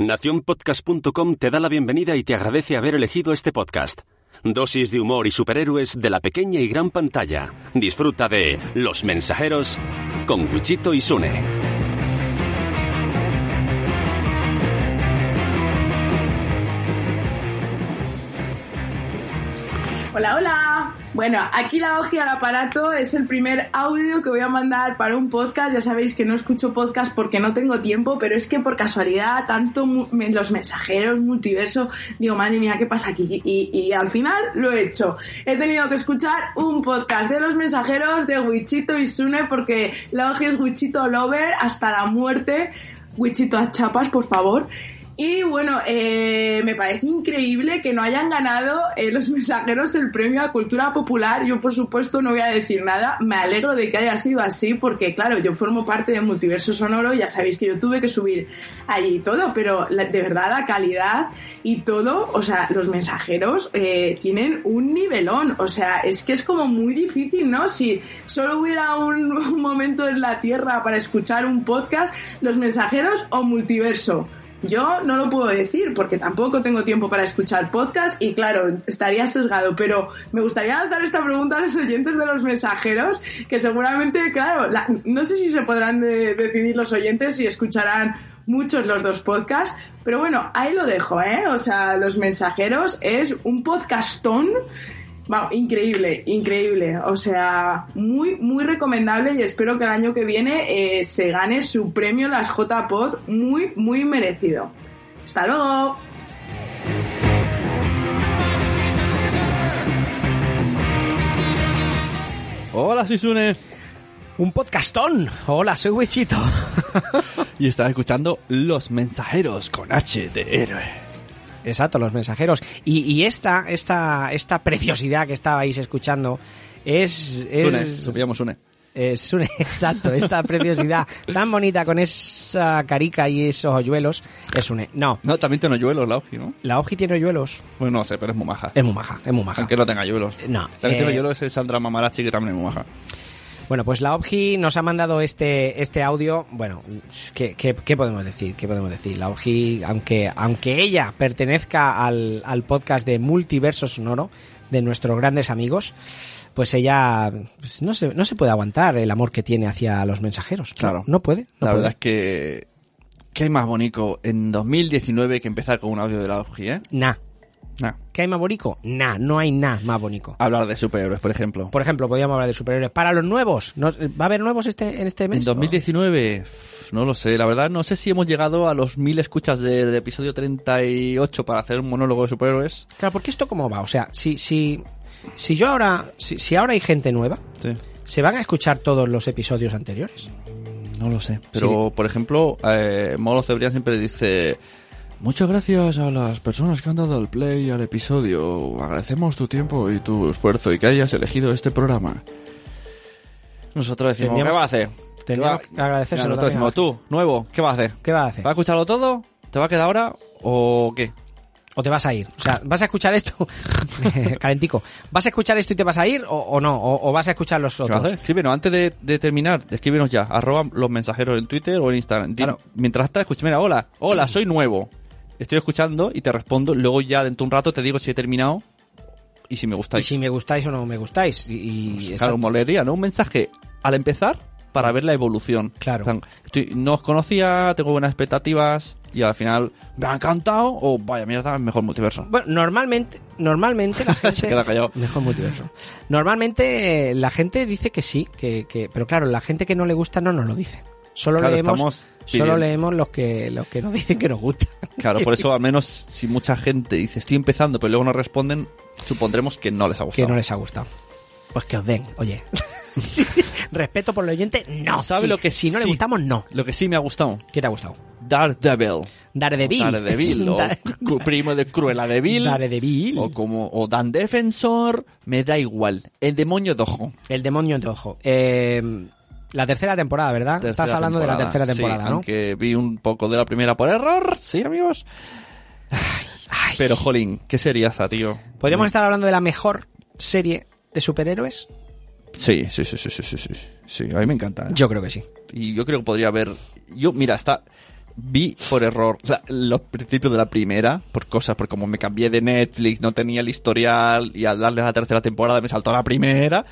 Naciónpodcast.com te da la bienvenida y te agradece haber elegido este podcast. Dosis de humor y superhéroes de la pequeña y gran pantalla. Disfruta de Los Mensajeros con Wichito y Sune. Hola, hola. Bueno, aquí la hoja al aparato es el primer audio que voy a mandar para un podcast. Ya sabéis que no escucho podcast porque no tengo tiempo, pero es que por casualidad, tanto los mensajeros, multiverso, digo, madre mía, ¿qué pasa aquí? Y, y al final lo he hecho. He tenido que escuchar un podcast de los mensajeros de Wichito y Sune porque la hoja es Wichito Lover hasta la muerte. Wichito a chapas, por favor. Y bueno, eh, me parece increíble que no hayan ganado eh, los mensajeros el premio a cultura popular. Yo, por supuesto, no voy a decir nada. Me alegro de que haya sido así, porque, claro, yo formo parte de Multiverso Sonoro. Ya sabéis que yo tuve que subir allí todo, pero de verdad la calidad y todo, o sea, los mensajeros eh, tienen un nivelón. O sea, es que es como muy difícil, ¿no? Si solo hubiera un momento en la Tierra para escuchar un podcast, los mensajeros o multiverso. Yo no lo puedo decir porque tampoco tengo tiempo para escuchar podcast y claro, estaría sesgado, pero me gustaría lanzar esta pregunta a los oyentes de los mensajeros, que seguramente, claro, la- no sé si se podrán de- decidir los oyentes si escucharán muchos los dos podcasts, pero bueno, ahí lo dejo, ¿eh? O sea, los mensajeros es un podcastón Vamos, increíble, increíble. O sea, muy, muy recomendable y espero que el año que viene eh, se gane su premio las JPod, muy, muy merecido. Hasta luego. Hola, soy Sune. Un podcastón. Hola, soy Wichito. Y estás escuchando Los Mensajeros con H de Héroes. Exacto, los mensajeros. Y, y esta, esta, esta preciosidad que estabais escuchando es, Sune, es, te pillamos Sune. es un- exacto, esta preciosidad tan bonita con esa carica y esos hoyuelos es un, no, No, también tiene hoyuelos la Oji, ¿no? la Oji tiene hoyuelos, Pues no sé, pero es muy maja. es muy maja, es muy maja. Aunque no tenga hoyuelos. No, que eh, tiene hoyuelos es Sandra Mamarachi, que también es muy maja. Bueno, pues la OBGI nos ha mandado este, este audio. Bueno, ¿qué, qué, qué podemos decir? ¿Qué podemos decir? La OBGI, aunque, aunque ella pertenezca al, al podcast de Multiverso Sonoro, de nuestros grandes amigos, pues ella pues no, se, no se puede aguantar el amor que tiene hacia los mensajeros. Claro. No, no puede. No la puede. verdad es que... ¿Qué hay más bonito en 2019 que empezar con un audio de la Oji, eh? Nah. Nah. ¿Qué hay más bonito? Nah, no hay nada más bonito. Hablar de superhéroes, por ejemplo. Por ejemplo, podríamos hablar de superhéroes. Para los nuevos, ¿no- ¿va a haber nuevos este, en este mes? En 2019, no lo sé, la verdad no sé si hemos llegado a los mil escuchas de- del episodio 38 para hacer un monólogo de superhéroes. Claro, porque esto cómo va, o sea, si, si, si yo ahora, si, si ahora hay gente nueva, Sí. ¿se van a escuchar todos los episodios anteriores? No lo sé. Pero, por ejemplo, eh, Molo Cebrián siempre dice... Muchas gracias a las personas que han dado el play al episodio. Agradecemos tu tiempo y tu esfuerzo y que hayas elegido este programa. Nosotros decimos, Tendríamos ¿qué va a hacer? tendríamos ¿Qué va- que agradecérselo Nosotros también decimos, tú, nuevo, ¿qué vas a hacer? ¿Qué vas a hacer? ¿Vas a escucharlo todo? ¿Te va a quedar ahora o qué? ¿O te vas a ir? O sea, ¿vas a escuchar esto? Calentico. ¿Vas a escuchar esto y te vas a ir o, o no? O, o vas a escuchar los ¿Qué vas a otros? Escríbenos, antes de, de terminar, escríbenos ya, arroba los mensajeros en Twitter o en Instagram. Claro. Mientras estás escuchando, mira, hola, hola, soy nuevo. Estoy escuchando y te respondo, luego ya dentro de un rato te digo si he terminado y si me Y gustáis. si me gustáis o no me gustáis. Y, y- Claro, molería, ¿no? Un mensaje al empezar para ver la evolución. Claro. Estoy- no os conocía, tengo buenas expectativas y al final me ha encantado o vaya mierda, mejor multiverso. Bueno, normalmente, normalmente la gente... Se queda callado. Mejor multiverso. Normalmente la gente dice que sí, que, que, pero claro, la gente que no le gusta no nos lo dice. Solo Claro, leemos, solo leemos los que, los que nos dicen que nos gusta. Claro, por eso al menos si mucha gente dice estoy empezando pero luego no responden, supondremos que no les ha que gustado. no les ha gustado. Pues que os den, oye. Sí, Respeto por el oyente, no. ¿Sabe Sí, lo que si no sí? le gustamos, no. Lo que sí me ha gustado, ¿Qué te ha gustado? Daredevil. Daredevil. Daredevil, o primo de Cruella de Vil, Daredevil. o como o Dan Defensor, me da igual. El demonio de ojo. El demonio de ojo. Eh, la tercera temporada, ¿verdad? Estás Tercera hablando de la temporada, tercera sí, temporada, ¿no? Aunque vi un poco de la primera por error, sí, amigos. Ay. Pero, jolín, qué seriaza, tío. ¿Podríamos estar hablando de la mejor serie de superhéroes? Sí, sí, sí, sí, sí, sí, sí. Sí, a mí me encanta. ¿eh? Yo creo que sí. Y yo creo que podría haber... Yo, mira, está... vi por error los principios de la primera, por cosas, por como me cambié de Netflix, no tenía el historial y al darle a la tercera temporada me saltó la primera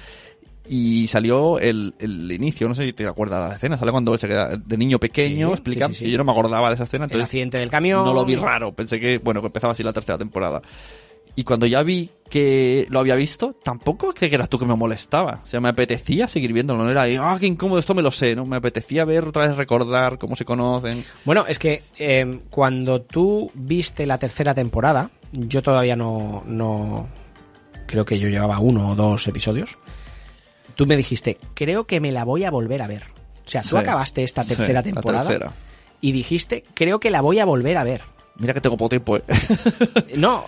y salió el, el inicio, no sé si te acuerdas de la escena, sale cuando se queda de niño pequeño, explica, y yo no me acordaba de esa escena, entonces el accidente del camión, no lo vi raro, pensé que, bueno, que empezaba así la tercera temporada. Y cuando ya vi que lo había visto, tampoco que eras tú que me molestaba. O sea, me apetecía seguir viéndolo. No era, ah, qué incómodo, esto me lo sé, ¿no? Me apetecía ver otra vez, recordar cómo se conocen. Bueno, es que eh, cuando tú viste la tercera temporada, yo todavía no, no. Creo que yo llevaba uno o dos episodios. Tú me dijiste, creo que me la voy a volver a ver. O sea, tú acabaste esta tercera temporada y dijiste, creo que la voy a volver a ver. Mira que tengo poco tiempo, ¿eh? no,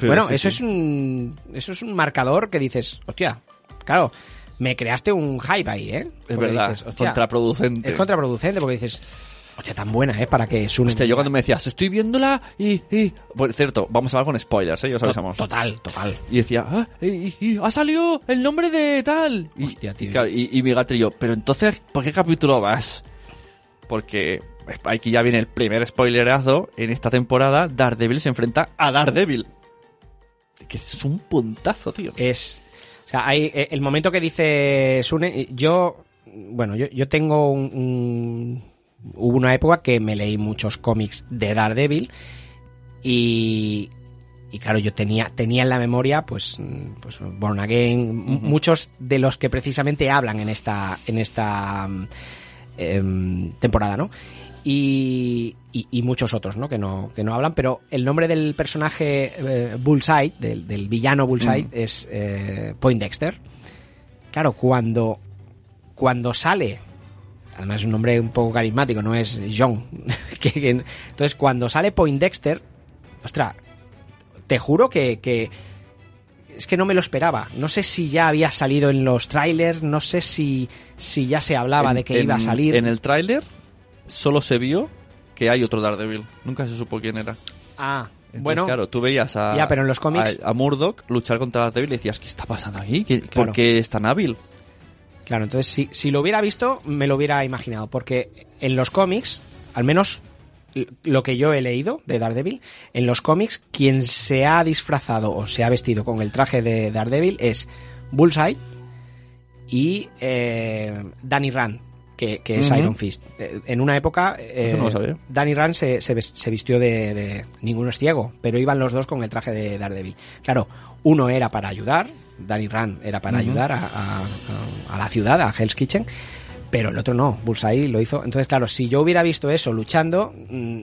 bueno, eso es un eso es un marcador que dices, hostia, claro, me creaste un hype ahí, ¿eh? Es verdad, es contraproducente. Es contraproducente porque dices, hostia, tan buena, ¿eh? Para que suene. Hostia, yo cuando me decías, estoy viéndola y, y... Por cierto, vamos a hablar con spoilers, ¿eh? Ya os avisamos. Total, total. Y decía, ah, y, ha salido el nombre de tal. Hostia, tío. Y, y, mi gatrillo, pero entonces, ¿por qué capítulo vas? Porque aquí ya viene el primer spoilerazo. En esta temporada, Daredevil se enfrenta a Daredevil. Que es un puntazo, tío. Es. O sea, hay eh, el momento que dice Sune. Yo. Bueno, yo, yo tengo un, Hubo una época que me leí muchos cómics de Daredevil. Y, y claro, yo tenía, tenía en la memoria, pues, pues Born Again, muchos de los que precisamente hablan en esta, en esta em, temporada, ¿no? y, y, muchos otros, ¿no? Que, ¿no? que no hablan, pero el nombre del personaje eh, Bullseye, del, del, villano Bullseye, es eh, Poindexter. Claro, cuando, cuando sale, además es un nombre un poco carismático, no es John. entonces, cuando sale Poindexter, ostras, te juro que, que es que no me lo esperaba. No sé si ya había salido en los trailers, no sé si, si ya se hablaba de que iba a salir. En el tráiler solo se vio que hay otro Daredevil. Nunca se supo quién era. Ah, bueno. Claro, tú veías a, ya, pero en los cómics... a, Murdoch luchar contra Daredevil y decías, ¿qué está pasando aquí? ¿Por qué es tan hábil? Claro, entonces si, si lo hubiera visto, me lo hubiera imaginado. Porque en los cómics, al menos lo que yo he leído de Daredevil, en los cómics, quien se ha disfrazado o se ha vestido con el traje de Daredevil es Bullseye y eh, Danny Rand, que, es Iron Fist. Eh, en una época, eh, Danny Rand se, se, vistió de, Ninguno es ciego, pero iban los dos con el traje de Daredevil. Claro, uno era para ayudar, Danny Rand era para ayudar a, a, la ciudad, a Hell's Kitchen, pero el otro no, Bullseye lo hizo. Entonces, claro, si yo hubiera visto eso luchando, mm,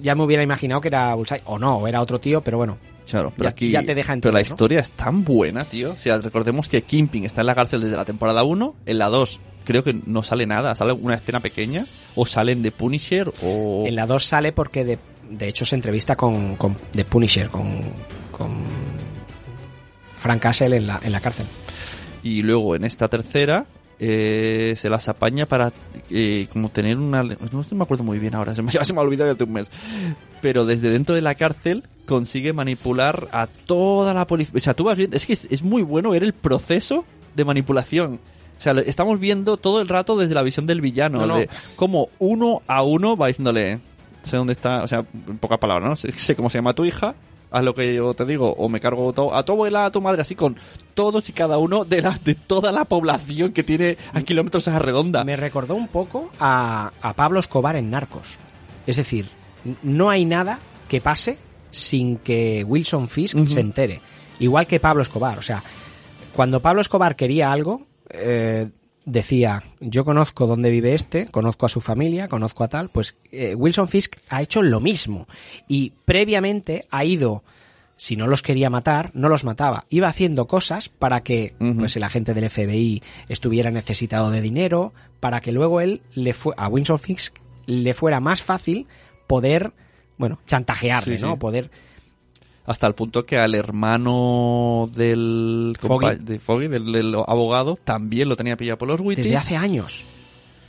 ya me hubiera imaginado que era Bullseye, o no, era otro tío, pero bueno, Claro, pero aquí. Ya te deja Pero la historia es tan buena, tío. O sea, recordemos que Kimping está en la cárcel desde la temporada 1. En la 2 creo que no sale nada. Sale una escena pequeña. O salen de Punisher o. En la 2 sale porque de, de hecho se entrevista con, con The Punisher, con, con Frank Castle en la, en la cárcel. Y luego en esta tercera eh, se las apaña para eh, como tener una... No me acuerdo muy bien ahora, se me, se me ha olvidado hace un mes. Pero desde dentro de la cárcel consigue manipular a toda la policía. O sea, tú vas viendo... Es que es, muy bueno ver el proceso de manipulación. O sea, estamos viendo todo el rato desde la visión del villano. De cómo uno a uno va diciéndole... Sé dónde está... O sea, en pocas palabras, ¿no? sé cómo se llama tu hija haz lo que yo te digo, o me cargo a tu abuela, a tu madre, así con todos y cada uno de, la, de toda la población que tiene a kilómetros a redonda. Me recordó un poco a, a Pablo Escobar en Narcos. Es decir, no hay nada que pase sin que Wilson Fisk se entere. Igual que Pablo Escobar. O sea, cuando Pablo Escobar quería algo, eh, decía, yo conozco dónde vive este, conozco a su familia, conozco a tal, pues eh, Wilson Fisk ha hecho lo mismo. Y previamente ha ido, si no los quería matar, no los mataba, iba haciendo cosas para que pues el agente del FBI estuviera necesitado de dinero, para que luego él le fue a Wilson Fisk le fuera más fácil poder, bueno, chantajearle, ¿no? Poder hasta el punto que al hermano del Foggy, de Foggy del, abogado también lo tenía pillado por los Witties. Desde hace años.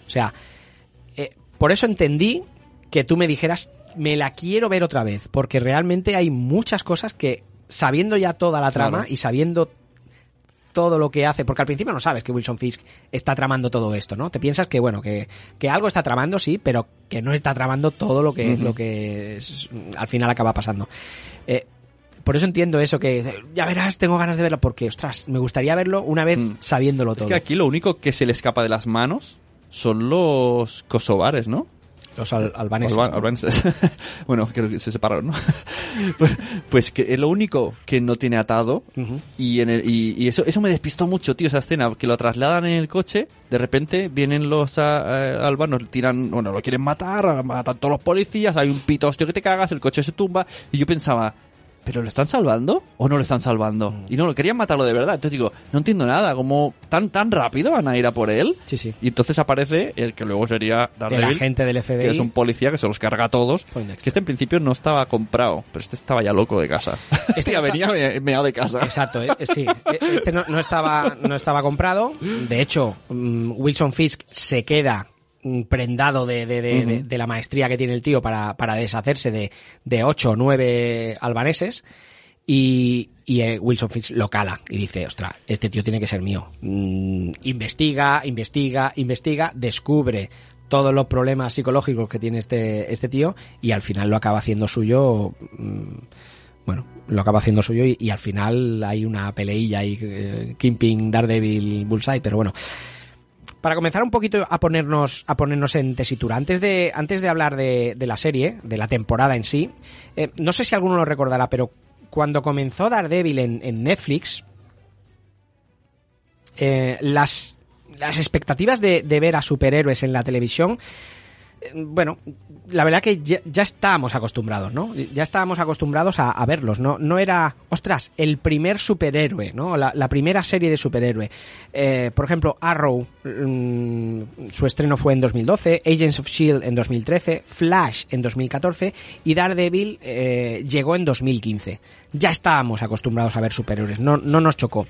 O sea, eh, por eso entendí que tú me dijeras, me la quiero ver otra vez, porque realmente hay muchas cosas que, sabiendo ya toda la trama y sabiendo todo lo que hace, porque al principio no sabes que Wilson Fisk está tramando todo esto, ¿no? Te piensas que, bueno, que, que algo está tramando, sí, pero que no está tramando todo lo que, lo que es- al final acaba pasando. Eh, por eso entiendo eso que ya verás, tengo ganas de verlo porque, ostras, me gustaría verlo una vez Mm. sabiéndolo Es todo. que aquí lo único que se le escapa de las manos son los kosovares, ¿no? Los al- albaneses. Alba- ¿no? albaneses. bueno, creo que se separaron, ¿no? pues, pues que es lo único que no tiene atado. Y, en el- y, y eso, eso me despistó mucho, tío, esa escena, que lo trasladan en el coche, de repente vienen los ah, eh, albanos, tiran, bueno, lo quieren matar, matan todos los policías, hay un pito hostia que te cagas, el coche se tumba, y yo pensaba, ¿pero lo están salvando o no lo están salvando? Mm. Y no, lo querían matarlo de verdad. Entonces digo, no entiendo nada, como tan tan rápido van a ir a por él. Sí, sí. Y entonces aparece el que luego sería El Daredevil, agente del FBI. que es un policía que se los carga a todos. Que este en principio no estaba comprado, pero este estaba ya loco de casa. Este Este ya está- venía me- meado de casa. Exacto, eh, sí. Eh, Este no, no estaba, no estaba comprado. De hecho, mm, Wilson Fisk se queda prendado de, de- de- de- de la maestría que tiene el tío para, para deshacerse de, de ocho o nueve albaneses. Y, y eh, Wilson Fisk lo cala y dice, ostras, este tío tiene que ser mío. Mm, investiga, investiga, investiga, descubre todos los problemas psicológicos que tiene este, este tío y al final lo acaba haciendo suyo. mm, bueno, lo acaba haciendo suyo y, y al final hay una peleilla ahí, eh, Kingpin, Daredevil, Bullseye, pero bueno. Para comenzar un poquito a ponernos, a ponernos en tesitura, antes de, antes de hablar de, la serie, de la temporada en sí, eh, no sé si alguno lo recordará, pero cuando comenzó Daredevil en, en Netflix, eh, las, las expectativas de, ver a superhéroes en la televisión bueno, la verdad que ya, estábamos acostumbrados, ¿no? Ya estábamos acostumbrados a, verlos, ¿no? No era, ostras, el primer superhéroe, ¿no? La, la primera serie de superhéroe. Eh, por ejemplo, Arrow, mm, su estreno fue en 2012, Agents of S.H.I.E.L.D. en 2013, Flash en 2014 y Daredevil eh, llegó en 2015. Ya estábamos acostumbrados a ver superhéroes, no, no nos chocó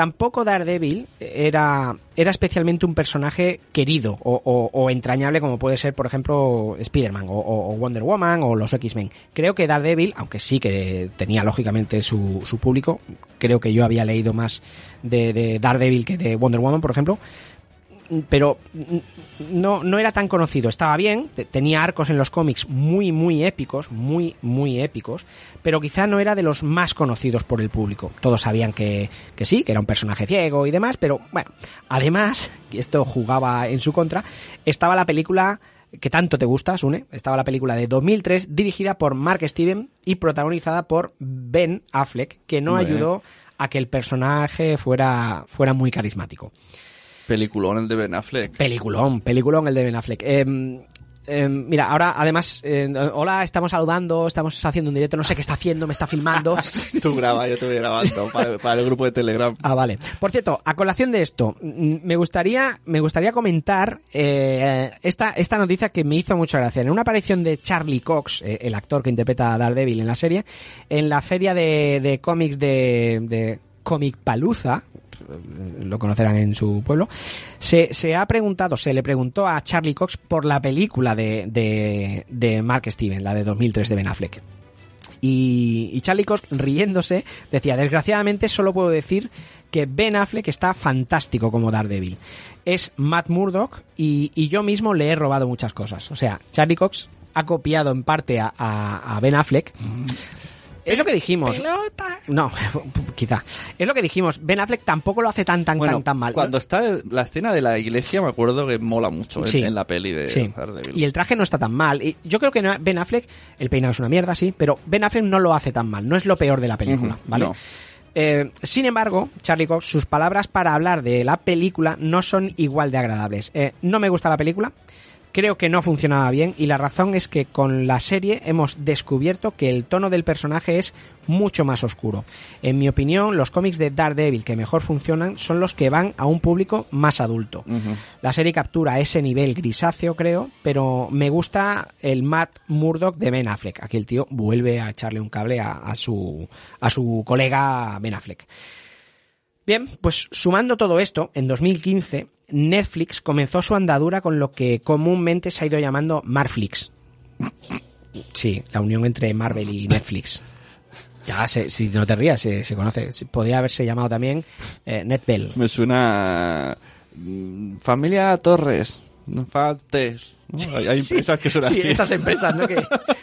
tampoco Daredevil era, era especialmente un personaje querido o, entrañable como puede ser, por ejemplo, Spider-Man o, o- o Wonder Woman o los X-Men. Creo que Daredevil, aunque sí que tenía lógicamente su, su público, creo que yo había leído más de, de Daredevil que de Wonder Woman, por ejemplo, pero no, no era tan conocido. Estaba bien, te- tenía arcos en los cómics muy, muy épicos, muy, muy épicos, pero quizá no era de los más conocidos por el público. Todos sabían que, que sí, que era un personaje ciego y demás, pero bueno, además, y esto jugaba en su contra, estaba la película que tanto te gusta, Sune, estaba la película de 2003 dirigida por Mark Steven y protagonizada por Ben Affleck, que no ayudó a que el personaje fuera, fuera muy carismático. Peliculón el de Ben Affleck. Peliculón, peliculón el de Ben Affleck. Eh, eh, mira, ahora además, eh, hola, estamos saludando, estamos haciendo un directo, no sé qué está haciendo, me está filmando. Tú graba, yo te voy grabando para, para el grupo de Telegram. Ah, vale. Por cierto, a colación de esto, me gustaría, me gustaría comentar eh, esta, esta noticia que me hizo mucha gracia. En una aparición de Charlie Cox, eh, el actor que interpreta a Daredevil en la serie, en la feria de, de cómics de, de Comic Paluza, lo conocerán en su pueblo, se, se ha preguntado, se le preguntó a Charlie Cox por la película de, de, Mark Steven, la de 2003 de Ben Affleck. Y, y Charlie Cox, riéndose, decía, desgraciadamente solo puedo decir que Ben Affleck está fantástico como Daredevil. Es Matt Murdock y, y yo mismo le he robado muchas cosas. O sea, Charlie Cox ha copiado en parte a Ben Affleck. Es lo que dijimos. No, quizá. Es lo que dijimos. Ben Affleck tampoco lo hace tan, tan, Bueno, tan, tan mal. cuando está la escena de la iglesia, me acuerdo que mola mucho en, Sí. en la peli de Sí. Y el traje no está tan mal. Y yo creo que Ben Affleck, el peinado es una mierda, sí, pero Ben Affleck no lo hace tan mal. No es lo peor de la película, ¿vale? no. Eh, sin embargo, Charlie Cox, sus palabras para hablar de la película no son igual de agradables. Eh, no me gusta la película, creo que no funcionaba bien y la razón es que con la serie hemos descubierto que el tono del personaje es mucho más oscuro. En mi opinión, los cómics de Daredevil que mejor funcionan son los que van a un público más adulto. La serie captura ese nivel grisáceo, creo, pero me gusta el Matt Murdock de Ben Affleck. Aquí el tío vuelve a echarle un cable a, a su, a su colega Ben Affleck. Bien, pues sumando todo esto, en 2015 Netflix comenzó su andadura con lo que comúnmente se ha ido llamando Marflix. Sí, la unión entre Marvel y Netflix. Ya, se, si no te rías, se, se conoce. Se- Podría haberse llamado también eh, NetBell. Me suena... mm, Familia Torres. No faltes. ¿no? Hay, hay empresas que son sí, así. estas empresas, ¿no? Que,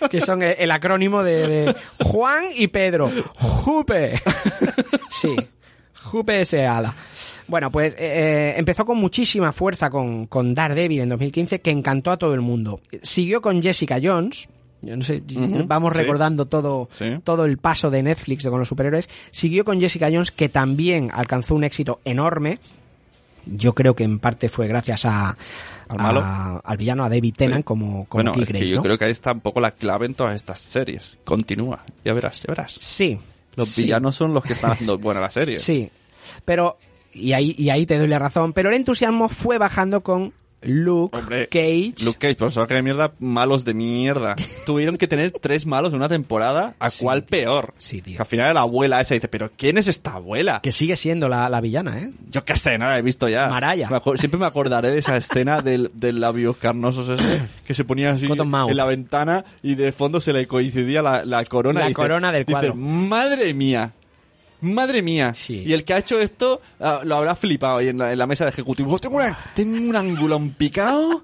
que son el, acrónimo de, de Juan y Pedro. Jupe. Sí. Jupe S. Ala. Bueno, pues eh, empezó con muchísima fuerza con, con Daredevil en 2015, que encantó a todo el mundo. Siguió con Jessica Jones. Yo no sé, vamos sí. recordando todo, Sí. todo el paso de Netflix con los superhéroes. Siguió con Jessica Jones, que también alcanzó un éxito enorme. Yo creo que en parte fue gracias a, Al malo. a- al villano, a David Tennant, Sí. como, como Bueno, es que yo creo que ahí está un poco la clave en todas estas series. Continúa. Ya verás, ya verás. Sí. Los villanos son los que están haciendo buena la serie. Sí. Pero, y ahí, y ahí te doy la razón, pero el entusiasmo fue bajando con Luke Hombre, Cage. Luke Cage, personaje de mierda, malos de mierda. Tuvieron que tener tres malos en una temporada, ¿a Sí, cuál peor? Sí, tío. Que al final la abuela esa dice, pero ¿quién es esta abuela? Que sigue siendo la, la villana, ¿eh? Yo qué sé, no la he visto ya. Maraya. Me siempre me acordaré de esa escena del, del labios carnosos ese, que se ponía así en la ventana y de fondo se le coincidía la, la corona. La y dices- corona del dices, cuadro. madre mía. Madre mía. Sí. Y el que ha hecho esto ah, lo habrá flipado ahí en la, en la mesa de ejecutivo. Tengo, una- tengo un ángulo picado.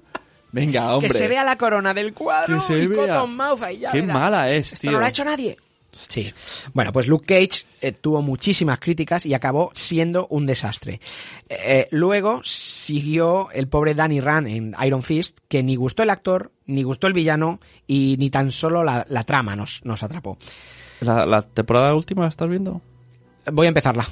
Venga, hombre. Que se vea la corona del cuadro Que se y vea. Cotton Mouth ahí ya Qué verás. mala es, Esto tío. no lo ha hecho nadie. Sí. Bueno, pues Luke Cage eh, tuvo muchísimas críticas y acabó siendo un desastre. Eh, luego siguió el pobre Danny Rand en Iron Fist, que ni gustó el actor, ni gustó el villano y ni tan solo la, la trama nos, nos atrapó. ¿La, la temporada última la estás viendo? Voy a empezarla.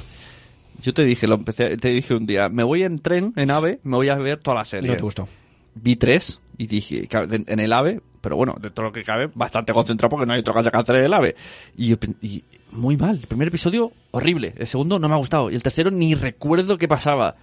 Yo te dije, lo empecé, te dije un día, me voy en tren, en AVE, me voy a ver toda la serie. No te gustó. Vi tres y dije, en el AVE, pero bueno, de todo lo que cabe, bastante concentrado porque no hay otra cosa que hacer en el AVE. Y, yo y muy mal. El primer episodio, horrible. El segundo no me ha gustado. Y el tercero ni recuerdo qué pasaba.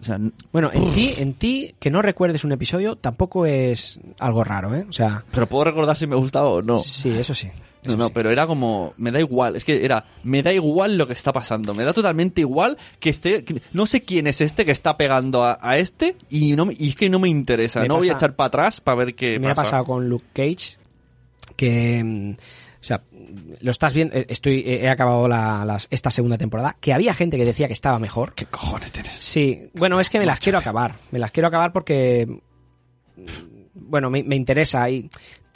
O sea, Bueno, en ti, en ti, que no recuerdes un episodio tampoco es algo raro, ¿eh? O sea, pero puedo recordar si me ha gustado o no. sí, eso sí. No, no, sí. pero era como, me da igual, es que era, me da igual lo que está pasando, me da totalmente igual que esté, que- no sé quién es este que está pegando a, a este y no y es que no me interesa, Me no voy a echar para atrás para ver qué me ha pasa. pasado con Luke Cage que mm, o sea lo estás viendo eh, estoy he he acabado la- las- esta segunda temporada que había gente que decía que estaba mejor ¿Qué cojones tienes? sí bueno es que me las quiero acabar me las quiero acabar porque mm, bueno me, me interesa y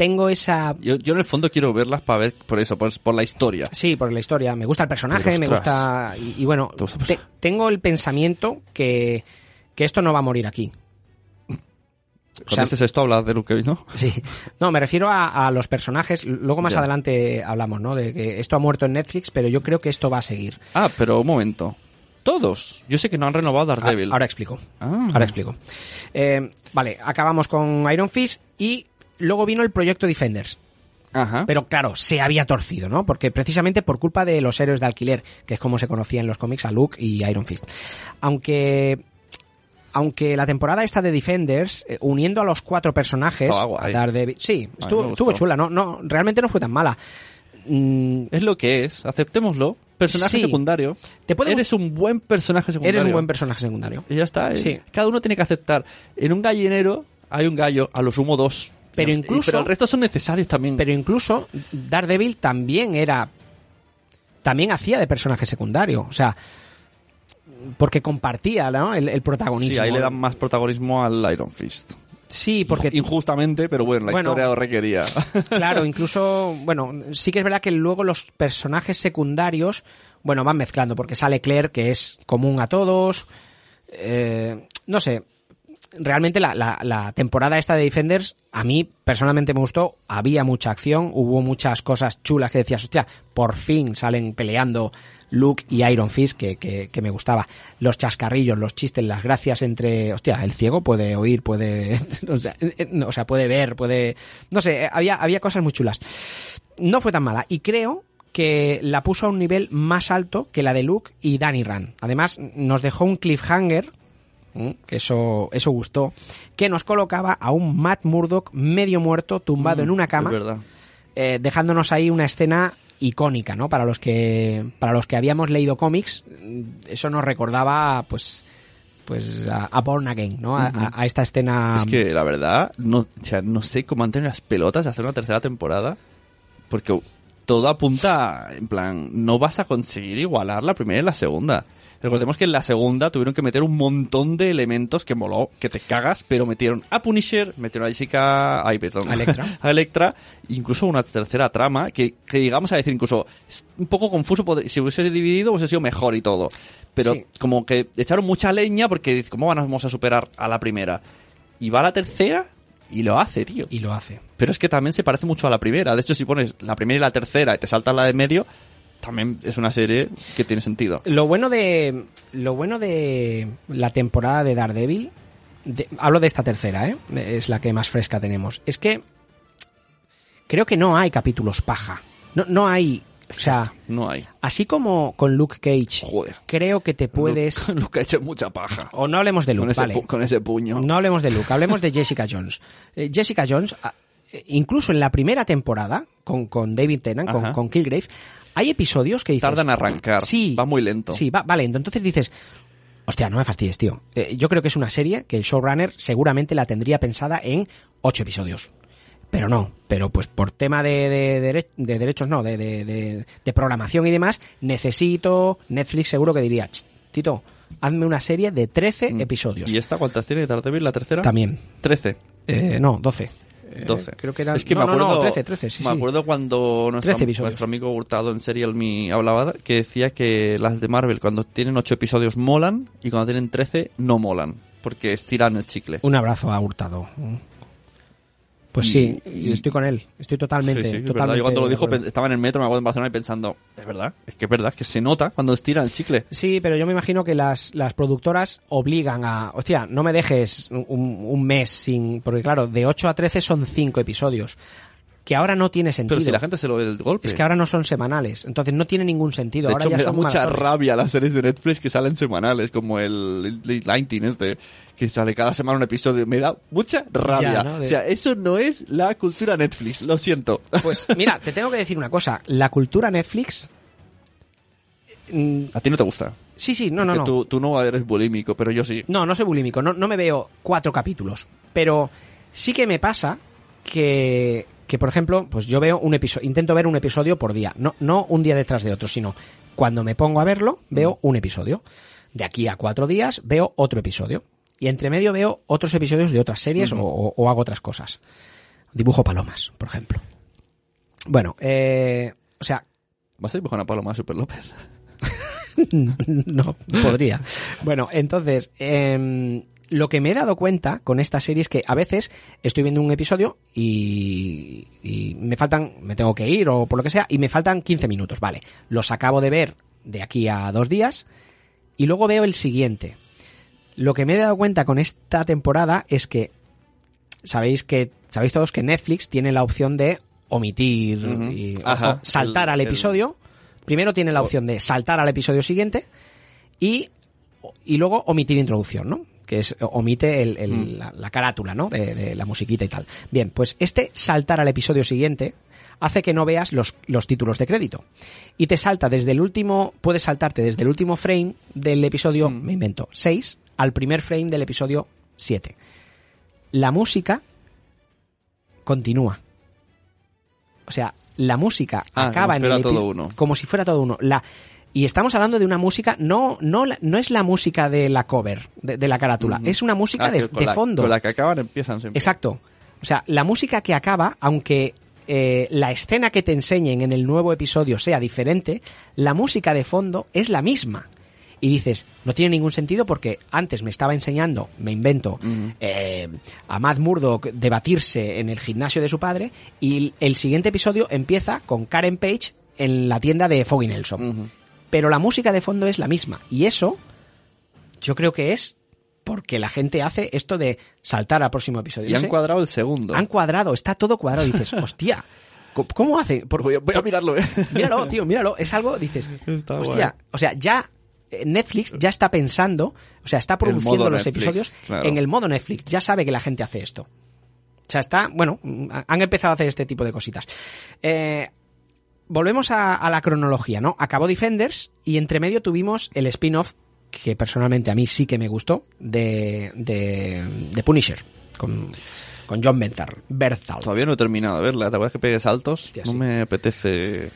tengo esa Yo, yo en el fondo quiero verlas para ver, por eso, por, por la historia. Sí, por la historia. Me gusta el personaje, Pero, me gusta. Y, y bueno, gusta te- tengo el pensamiento que, que esto no va a morir aquí. O Cuando sea, dices esto hablas de Luke Cage, ¿no? Sí. No, me refiero a, a los personajes. Luego más Ya. adelante hablamos, ¿no? De que esto ha muerto en Netflix, pero yo creo que esto va a seguir. Ah, pero un momento. Todos. Yo sé que no han renovado Daredevil. A- Ahora explico. Ah. Ahora explico. Eh, vale, acabamos con Iron Fist y luego vino el proyecto Defenders. Ajá. Pero claro, se había torcido, ¿no? Porque precisamente por culpa de los héroes de alquiler, que es como se conocía en los cómics a Luke y Iron Fist. Aunque aunque la temporada esta de Defenders, eh, uniendo a los cuatro personajes, a. Daredevil, sí, estuvo, chula, no, no, realmente no fue tan mala. Mm, Es lo que es, aceptémoslo. Personaje Sí. secundario. Te Eres un buen personaje secundario. eres un buen personaje secundario. Y ya está. ¿eh? Sí. Cada uno tiene que aceptar. En un gallinero hay un gallo, a lo sumo dos. Pero incluso- Pero el resto son necesarios también. Pero incluso Daredevil también era. También hacía de personaje secundario. O sea. Porque compartía ¿no? el, el protagonismo. sí, ahí le dan más protagonismo al Iron Fist. Sí, porque. Injustamente, pero bueno, la Bueno. historia lo requería. Claro, incluso. Bueno, sí que es verdad que luego los personajes secundarios. Bueno, van mezclando, porque sale Claire, que es común a todos. Eh, no sé. Realmente la, la, la temporada esta de Defenders a mí personalmente me gustó, había mucha acción, hubo muchas cosas chulas que decías, hostia, por fin salen peleando Luke y Iron Fist, que, que, que me gustaba. Los chascarrillos, los chistes, las gracias entre, hostia, el ciego puede oír, puede, o sea, eh, no, o sea, puede ver, puede, no sé, eh, había, había cosas muy chulas. No fue tan mala y creo que la puso a un nivel más alto que la de Luke y Danny Rand. Además, nos dejó un cliffhanger. Que eso, eso gustó, que nos colocaba a un Matt Murdock medio muerto, tumbado en una cama, Mm, eh, dejándonos ahí una escena icónica, ¿no? Para los que, para los que habíamos leído cómics, mm, eso nos recordaba, pues, pues a, a Born Again, ¿no? A, esta escena. Es que la verdad, no, o sea, no sé cómo han tenido las pelotas de hacer una tercera temporada. Porque todo apunta, en plan, no vas a conseguir igualar la primera y la segunda. Recordemos que en la segunda tuvieron que meter un montón de elementos que moló, que te cagas, pero metieron a Punisher, metieron a Jessica, ay, perdón, A Electra. a Electra, incluso una tercera trama, que, que llegamos a decir incluso, es un poco confuso, si hubiese dividido hubiese sido mejor y todo. Pero Sí. como que echaron mucha leña porque dices, ¿cómo vamos a superar a la primera? Y va a la tercera y lo hace, tío. Y lo hace. Pero es que también se parece mucho a la primera. De hecho, si pones la primera y la tercera y te saltas la de medio, también es una serie que tiene sentido. Lo bueno de lo bueno de la temporada de Daredevil, de- hablo de esta tercera, ¿eh? es la que más fresca tenemos, es que creo que no hay capítulos paja. No, no hay, o sea, No hay. así como con Luke Cage, Joder. creo que te puedes... Luke ha hecho mucha paja. O no hablemos de Con Luke, ese, vale. con ese puño. No hablemos de Luke, hablemos de Jessica Jones. Eh, Jessica Jones, ah, eh, incluso en la primera temporada, con, con David Tennant, con, con Kilgrave, hay episodios que dices... Tardan en arrancar. Sí. Va muy lento. Sí, va, va lento. Entonces dices, hostia, no me fastidies, tío. Eh, yo creo que es una serie que el showrunner seguramente la tendría pensada en ocho episodios. Pero no, pero pues por tema de, de, dere- de derechos, no, de, de, de- de programación y demás, necesito, Netflix seguro que diría, "Ch, Tito, hazme una serie de 13 episodios. Mm. ¿Y esta cuántas tiene Daredevil, la tercera? También. 13. Eh, no, 12. Eh, 12. creo que eran... Es que no, me no, no, acuerdo, 13, 13, sí, me sí. acuerdo cuando nuestro, 13 episodios. nuestro amigo Hurtado en Serial Me hablaba que decía que las de Marvel cuando tienen 8 episodios molan y cuando tienen 13 no molan. Porque estiran el chicle. Un abrazo a Hurtado. Pues sí, Y- estoy con él. Estoy totalmente, Sí, sí, verdad. totalmente Yo cuando lo dijo estaba en el metro, me acuerdo en Barcelona y pensando, es verdad, es que es verdad, es que se nota cuando estiran el chicle. Sí, pero yo me imagino que las, las productoras obligan a, hostia, no me dejes un, un mes sin, porque claro, de 8 a 13 son 5 episodios, que ahora no tiene sentido. Pero si la gente se lo ve del golpe. Es que ahora no son semanales, entonces no tiene ningún sentido. de ahora hecho, ya me da son mucha maratones. rabia las series de Netflix que salen semanales, como el Late 19 este, que sale cada semana un episodio. Me da mucha rabia. Ya, ¿no? De- O sea, eso no es la cultura Netflix, lo siento. Pues mira, te tengo que decir una cosa, la cultura Netflix... mm, A ti no te gusta. Sí, sí, no, no, no. Tú, tú no eres bulímico, pero yo sí. No, no soy bulímico, no, no me veo cuatro capítulos. Pero sí que me pasa que, que por ejemplo, pues yo veo un episodio, intento ver un episodio por día. No, no un día detrás de otro, sino cuando me pongo a verlo, veo un episodio. De aquí a cuatro días veo otro episodio. Y entre medio veo otros episodios de otras series o, o- o hago otras cosas. Dibujo palomas, por ejemplo. Bueno, eh, o sea, ¿Vas a dibujar una paloma Super López? no, podría. Bueno, entonces, em, lo que me he dado cuenta con esta serie es que a veces estoy viendo un episodio y, y me faltan, me tengo que ir o por lo que sea, y me faltan 15 minutos, vale. Los acabo de ver de aquí a dos días y luego veo el siguiente. Lo que me he dado cuenta con esta temporada es que sabéis que sabéis todos que Netflix tiene la opción de omitir y Ajá, saltar el- al el- episodio. Primero tiene la opción de saltar al episodio siguiente y, y luego omitir introducción, ¿no? Que es omite el- Mm. la, la carátula, ¿no? De, de la musiquita y tal. Bien, pues este saltar al episodio siguiente hace que no veas los, los títulos de crédito. Y te salta desde el último, puedes saltarte desde el último frame del episodio, Mm. me invento, 6 al primer frame del episodio 7. La música continúa. O sea, la música Ah, acaba como en el epi- todo uno. como si fuera todo uno. La y estamos hablando de una música no no no es la música de la cover de, de la carátula, Ujú. es una música Ah, de, con de la- fondo. Con la que acaban empiezan siempre. Exacto. O sea, la música que acaba, aunque eh, la escena que te enseñen en el nuevo episodio sea diferente, la música de fondo es la misma. Y dices, no tiene ningún sentido porque antes me estaba enseñando, me invento, eh, a Matt Murdock debatirse en el gimnasio de su padre y el- siguiente episodio empieza con Karen Page en la tienda de Foggy Nelson. Pero la música de fondo es la misma. Y eso, yo creo que es porque la gente hace esto de saltar al próximo episodio. Y han cuadrado el segundo. han cuadrado, está todo cuadrado. Y dices, hostia, ¿cómo- ¿cómo hace? Por- Voy a, voy a mirarlo, eh. míralo, tío, míralo. Es algo, dices, Está hostia, guay. o sea, ya Netflix ya está pensando, o sea, está produciendo los Netflix, episodios claro. en el modo Netflix. Ya sabe que la gente hace esto. O sea, está, bueno, han empezado a hacer este tipo de cositas. Eh, volvemos a, a la cronología, ¿no? Acabó Defenders y entre medio tuvimos el spin-off que personalmente a mí sí que me gustó de, de, de Punisher. Con, con John Bernthal. Todavía no he terminado de verla. ¿Te acuerdas que saltos? Hostia, no sí. me apetece...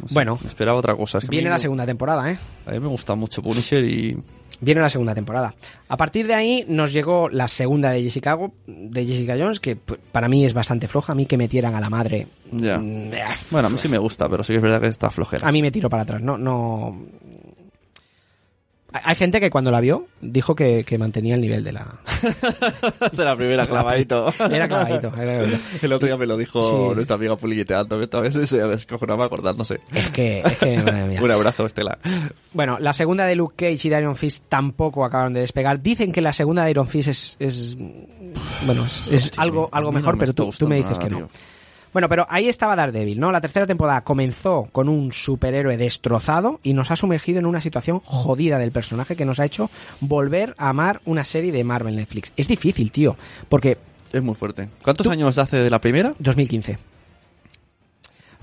no sé, Bueno. Esperaba otra cosa. Es que a Viene la me- segunda temporada, ¿eh? A mí me gusta mucho Punisher y... Viene la segunda temporada. A partir de ahí nos llegó la segunda de Jessica, de Jessica Jones, que para mí es bastante floja. A mí que metieran a la madre. Ya. mm, eh, Bueno, a mí sí me gusta, pero sí que es verdad que está flojera. A mí me tiro para atrás. No, no. Hay gente que cuando la vio dijo que, que mantenía el nivel de la. de la primera clavadito. Era clavadito. era clavadito. El otro día me lo dijo Sí. nuestra amiga Puliguiteando, que todavía se se descojonaba acordándose. Es que, es que, madre mía. Un abrazo, Estela. Bueno, la segunda de Luke Cage y de Iron Fist tampoco acabaron de despegar. Dicen que la segunda de Iron Fist es, es bueno, es, algo, algo no mejor, me pero tú, tú me dices que no. tío. Bueno, pero ahí estaba Daredevil, ¿no? La tercera temporada comenzó con un superhéroe destrozado y nos ha sumergido en una situación jodida del personaje que nos ha hecho volver a amar una serie de Marvel Netflix. Es difícil, tío, porque Es muy fuerte. ¿Cuántos Tú- años hace de la primera? 2015.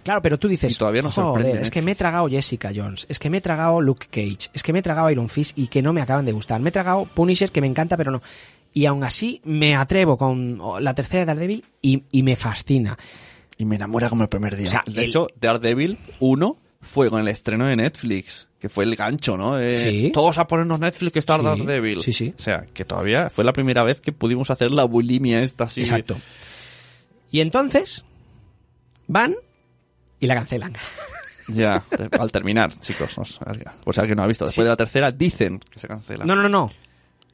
Claro, pero tú dices, Y todavía no "Joder, sorprende es que Netflix". me he tragado Jessica Jones, es que me he tragado Luke Cage, es que me he tragado Iron Fist y que no me acaban de gustar. Me he tragado Punisher que me encanta, pero no. Y aún así me atrevo con la tercera de Daredevil y, y me fascina. Y me enamora como el primer día. O sea, de el- hecho, Daredevil 1 fue con el estreno de Netflix, que fue el gancho, ¿no? De, Sí. Todos a ponernos Netflix que está Sí, Daredevil. sí, sí. O sea, que todavía fue la primera vez que pudimos hacer la bulimia esta así. Exacto. Y entonces van y la cancelan. Ya, al terminar, chicos. no si alguien no ha visto. Después Sí. de la tercera dicen que se cancela. No, no, no, no.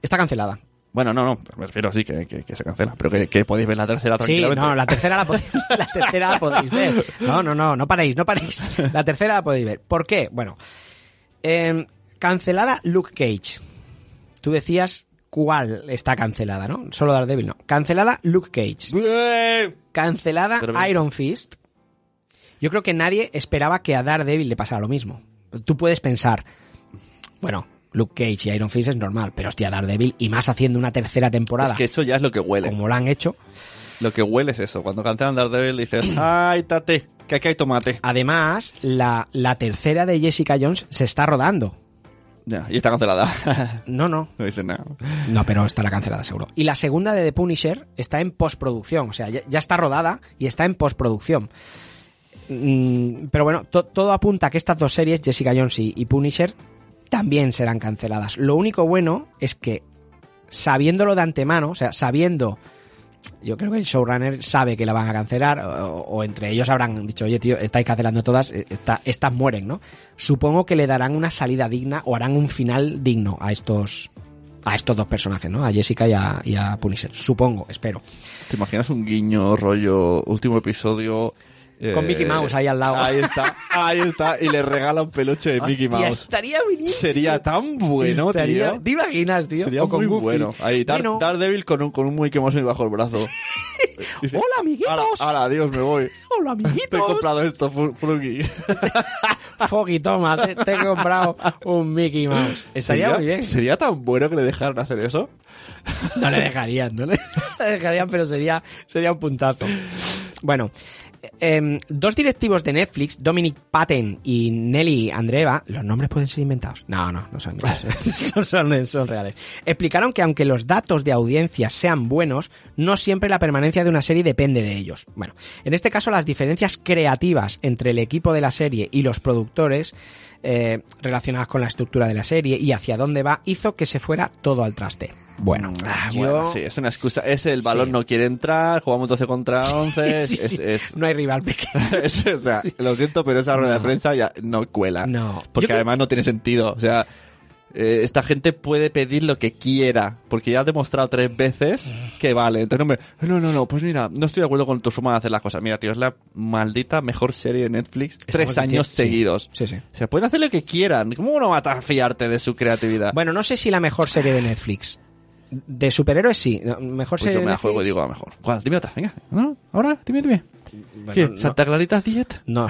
Está cancelada. Bueno, no, no, me refiero así que, que, que se cancela. Pero que, que podéis ver la tercera Sí, tranquilamente. no, la tercera la, podéis, la tercera la podéis ver. No, no, no, no paréis, no paréis. La tercera la podéis ver. ¿Por qué? Bueno, eh, cancelada Luke Cage. Tú decías cuál está cancelada, ¿no? Solo Daredevil, no. Cancelada Luke Cage. ¡Eh! Cancelada. Iron Fist. Yo creo que nadie esperaba que a Daredevil le pasara lo mismo. Tú puedes pensar, bueno, Luke Cage y Iron Fist es normal, pero hostia, Daredevil, y más haciendo una tercera temporada, Es que eso ya es lo que huele. como lo han hecho. Lo que huele es eso. Cuando cancelan Daredevil dices, ¡ay, tate! Que aquí hay tomate. Además, la, la tercera de Jessica Jones se está rodando. Ya, y está cancelada. No, no. no dicen nada. No, pero estará cancelada seguro. Y la segunda de The Punisher está en postproducción. O sea, ya, ya está rodada y está en postproducción. Mm, pero bueno, to- todo apunta a que estas dos series, Jessica Jones y, y Punisher, también serán canceladas. Lo único bueno es que, sabiéndolo de antemano, o sea, sabiendo yo creo que el showrunner sabe que la van a cancelar o, entre ellos habrán dicho, oye tío, estáis cancelando todas, eh, esta- estas mueren, ¿no? Supongo que le darán una salida digna o harán un final digno a estos a estos dos personajes, ¿no? A Jessica y a, y a Punisher. Supongo, espero. ¿Te imaginas un guiño rollo último episodio? Eh, Con Mickey Mouse ahí al lado. Ahí está, ahí está. Y le regala un peluche de Mickey Hostia, Mouse. estaría buenísimo. Sería tan bueno, Estaría- tío. ¿Te imaginas, tío? Sería O con muy Goofy. bueno. Ahí, Dar- Bueno, Daredevil con un, con un Mickey Mouse bajo el brazo. Dice, Hola, amiguitos. Ahora, adiós, me voy. Hola, Te he amiguitos. comprado esto, Frugi. Foggy, toma, te, te he comprado un Mickey Mouse. Estaría ¿Sería- muy bien. ¿Sería tan bueno que le dejaran hacer eso? No le dejarían, no le, le dejarían, pero sería, sería un puntazo. Bueno, em, dos directivos de Netflix, Dominic Patten y Nelly Andreva, los nombres pueden ser inventados. No, no, no son inventados. son, son- son reales. Explicaron que aunque los datos de audiencia sean buenos, no siempre la permanencia de una serie depende de ellos. Bueno, en este caso las diferencias creativas entre el equipo de la serie y los productores eh, relacionadas con la estructura de la serie y hacia dónde va hizo que se fuera todo al traste. Bueno, Ah, yo- bueno, sí, es una excusa. Es el balón Sí. no quiere entrar, jugamos 12 contra 11. Sí, es, es- No hay rival pequeño. es- o sea, lo siento, pero esa rueda de No. prensa ya no cuela. No. Porque Yo creo- además no tiene sentido. O sea, eh, esta gente puede pedir lo que quiera. Porque ya ha demostrado tres veces que vale. Entonces, no, me- no, no, no, pues mira, no estoy de acuerdo con tu forma de hacer las cosas. Mira, tío, es la maldita mejor serie de Netflix. tres años sí. seguidos. Sí, sí. O sea, pueden hacer lo que quieran. ¿Cómo no vas a fiarte de su creatividad? Bueno, no sé si la mejor serie de Netflix. De superhéroes sí. Mejor pues serie yo me la juego y digo a mejor. ¿Cuál? Dime otra, venga. ¿No? ¿Ahora? Dime, dime. Bueno, ¿Qué? no- ¿Santa Clarita Diet? No.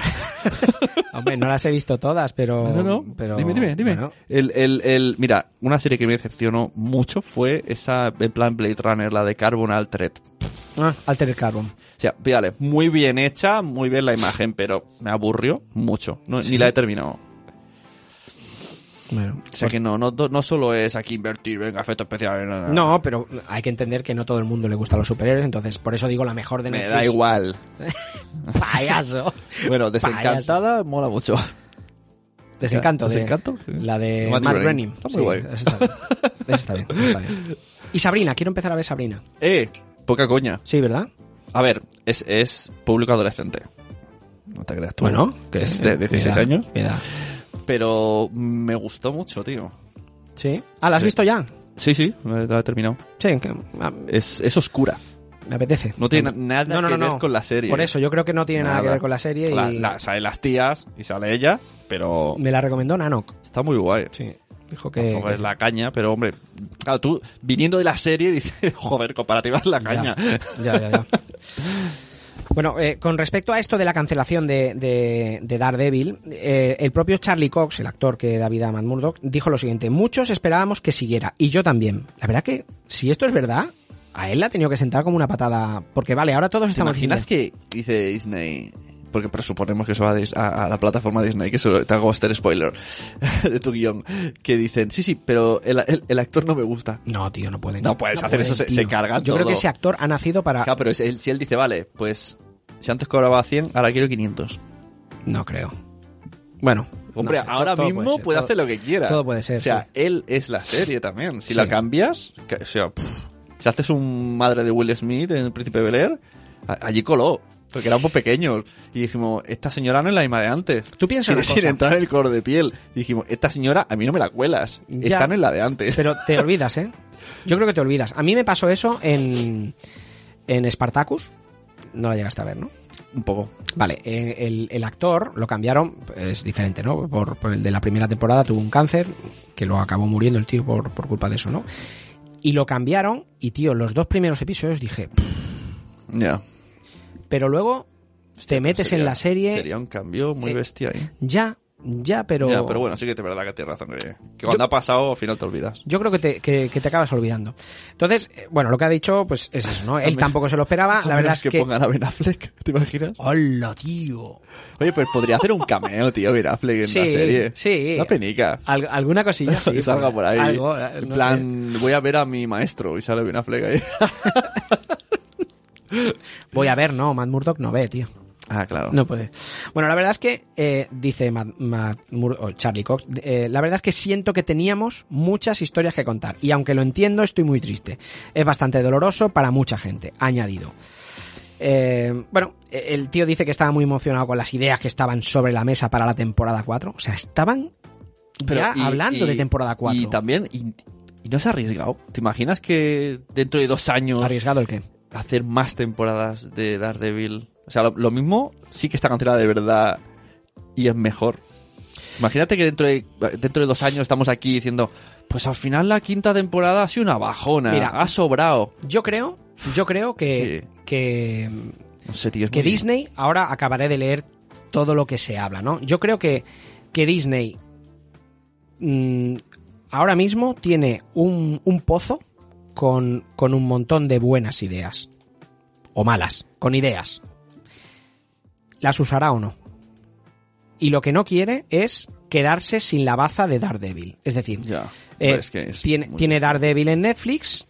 Hombre, no las he visto todas, pero. No, no, Pero, dime, dime, dime. bueno, El, el, el, mira, una serie que me decepcionó mucho fue esa, en plan Blade Runner, la de Carbon Altered. ah, Altered Carbon. O sea, fíjale, muy bien hecha, muy bien la imagen, pero me aburrió mucho. No, Ni la he terminado. Bueno, O sea que no, no, no solo es aquí invertir, venga, efectos especiales, nada. no, pero hay que entender que no todo el mundo le gusta los superhéroes, entonces por eso digo la mejor de Me Netflix. da igual. Payaso. Bueno, desencantada mola mucho. Desencanto. de- ¿Desencanto? Sí. La de Matt Matt Groening. Está muy Sí, guay. está bien. Está bien, está bien. Y Sabrina, quiero empezar a ver Sabrina. Eh, poca coña. Sí, ¿verdad? A ver, es, es público adolescente. No te creas tú. Bueno, que es de 16 cuidado, años. cuidado. Pero me gustó mucho, tío. Sí. Ah, ¿la has Sí. visto ya? Sí, sí, la he terminado. Sí, que- ah, Es, es oscura. me apetece. No tiene nada No, no, que no, ver con la serie. Por eso, yo creo que no tiene nada, que ver con la serie y La, la- salen las tías y sale ella, pero me la recomendó Nanok. está muy guay. Sí. Dijo que... Tampoco es la caña, pero hombre, claro, tú viniendo de la serie dices, joder, comparativa es la caña. Ya, ya, ya. Bueno, eh, con respecto a esto de la cancelación de, de, de Daredevil, eh, el propio Charlie Cox, el actor que da vida a Matt Murdock, dijo lo siguiente: Muchos esperábamos que siguiera, y yo también. La verdad que, si esto es verdad, a él la ha tenido que sentar como una patada. Porque vale, ahora todos ¿Te estamos imaginas que dice Disney? Porque presuponemos que eso va a, la plataforma Disney, que eso te hago este spoiler de tu guion, que dicen, sí, sí, pero el, el- el actor no me gusta. No, tío, no pueden. No puedes hacer eso, se- se cargan Yo creo que ese actor ha nacido para. Claro, pero es él- si él dice, vale, pues si antes cobraba 100, ahora quiero 500. No creo. Bueno. Hombre, no sé, ahora todo mismo ser, puede todo- hacer lo que quiera. todo puede ser, O sea, sí. él es la serie también. Si Sí. la cambias, o sea, pff, si haces un madre de Will Smith en El Príncipe Bel Air, allí coló. Porque éramos pequeños. Y dijimos, esta señora no es la misma de antes. Tú piensas sin, sin entrar en el color de piel. Y dijimos, esta señora a mí no me la cuelas. Ya. Esta no es la de antes. Pero te olvidas, ¿eh? Yo creo que te olvidas. A mí me pasó eso en, en Spartacus. No la llegaste a ver, ¿no? Un poco. Vale, eh, el, el actor lo cambiaron, es diferente, ¿no? Por, por el de la primera temporada tuvo un cáncer, que lo acabó muriendo el tío por, por culpa de eso, ¿no? Y lo cambiaron, y tío, los dos primeros episodios dije, Ya. Pero luego te metes Sería- en la serie, Sería un cambio muy Eh, bestia ahí. ya, ya, pero... Ya, pero bueno, sí que es verdad que tienes razón. Que, que cuando ha pasado, al final te olvidas. Yo creo que te, que, que te acabas olvidando. Entonces, eh, bueno, lo que ha dicho, pues es eso, ¿no? Él tampoco se lo esperaba. La verdad es que, que... pongan a Ben Affleck, ¿te imaginas? ¡Hola, tío! Oye, pues podría hacer un cameo, tío, Ben Affleck en Sí, la serie. sí. Una penica. Al- alguna cosilla, sí. que salga por ahí. Algo, eh, en no plan, voy a ver a mi maestro y sale Ben Affleck ahí. Voy a ver, no, Matt Murdock no ve, tío. ah, claro. No puede. Bueno, la verdad es que, eh, dice Matt, Charlie Cox, eh, la verdad es que siento que teníamos muchas historias que contar. Y aunque lo entiendo, estoy muy triste. Es bastante doloroso para mucha gente, añadido. Eh, bueno, eh, el tío dice que estaba muy emocionado con las ideas que estaban sobre la mesa para la temporada 4. O sea, estaban ya y- hablando y- de temporada 4. Y también, y, y no se ha arriesgado. ¿Te imaginas que dentro de dos años ¿Arriesgado el qué? Hacer más temporadas de Daredevil? O sea, lo, lo mismo sí que está cancelada de verdad y es mejor. Imagínate que dentro de, dentro de dos años estamos aquí diciendo, pues al final la quinta temporada ha sido una bajona, Mira. ha sobrado. Yo creo, yo creo que, que, No sé, tío. es que Disney, ahora acabaré de leer todo lo que se habla, ¿no? Yo creo que, que Disney mm, ahora mismo tiene un, un pozo con, con un montón de buenas ideas. O malas, con ideas. ¿Las usará o no? Y lo que no quiere es quedarse sin la baza de Daredevil. Es decir, Ya. eh, es que es tiene, tiene. Daredevil en Netflix.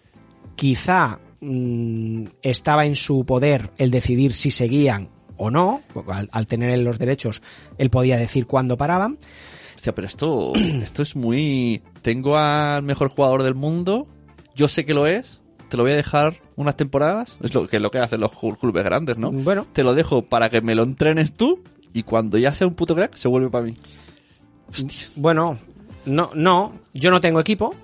Quizá mm, estaba en su poder el decidir si seguían o no. Al, al tener él los derechos, él podía decir cuándo paraban. Hostia, pero esto, esto es muy... Tengo al mejor jugador del mundo, yo sé que lo es, te lo voy a dejar unas temporadas, es lo que, lo que hacen los cl- clubes grandes, ¿no? Bueno, Te lo dejo para que me lo entrenes tú y cuando ya sea un puto crack se vuelve para mí. bueno, no, no, yo no tengo equipo.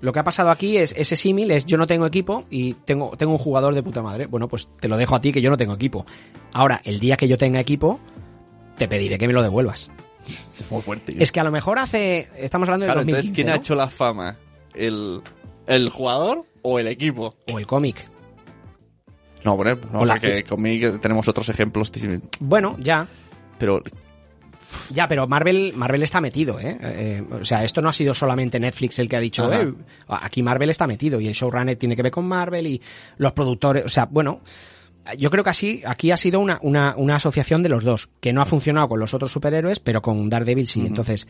Lo que ha pasado aquí es ese símil es yo no tengo equipo y tengo, tengo un jugador de puta madre. Bueno, pues te lo dejo a ti que yo no tengo equipo. Ahora, el día que yo tenga equipo, te pediré que me lo devuelvas. Es muy fuerte. Es que a lo mejor hace. Estamos hablando de claro, 2015, entonces, ¿quién ¿no? ha hecho la fama? ¿El, ¿El jugador o el equipo? O el cómic. No, bueno, no, porque conmigo tenemos otros ejemplos, Bueno, ya. pero Ya, pero Marvel, Marvel está metido, ¿eh? Eh, O sea, esto no ha sido solamente Netflix el que ha dicho. "Eh", aquí Marvel está metido y el showrunner tiene que ver con Marvel y los productores, o sea, bueno, yo creo que así, aquí ha sido una, una, una asociación de los dos, que no ha funcionado con los otros superhéroes, pero con Daredevil sí. Entonces,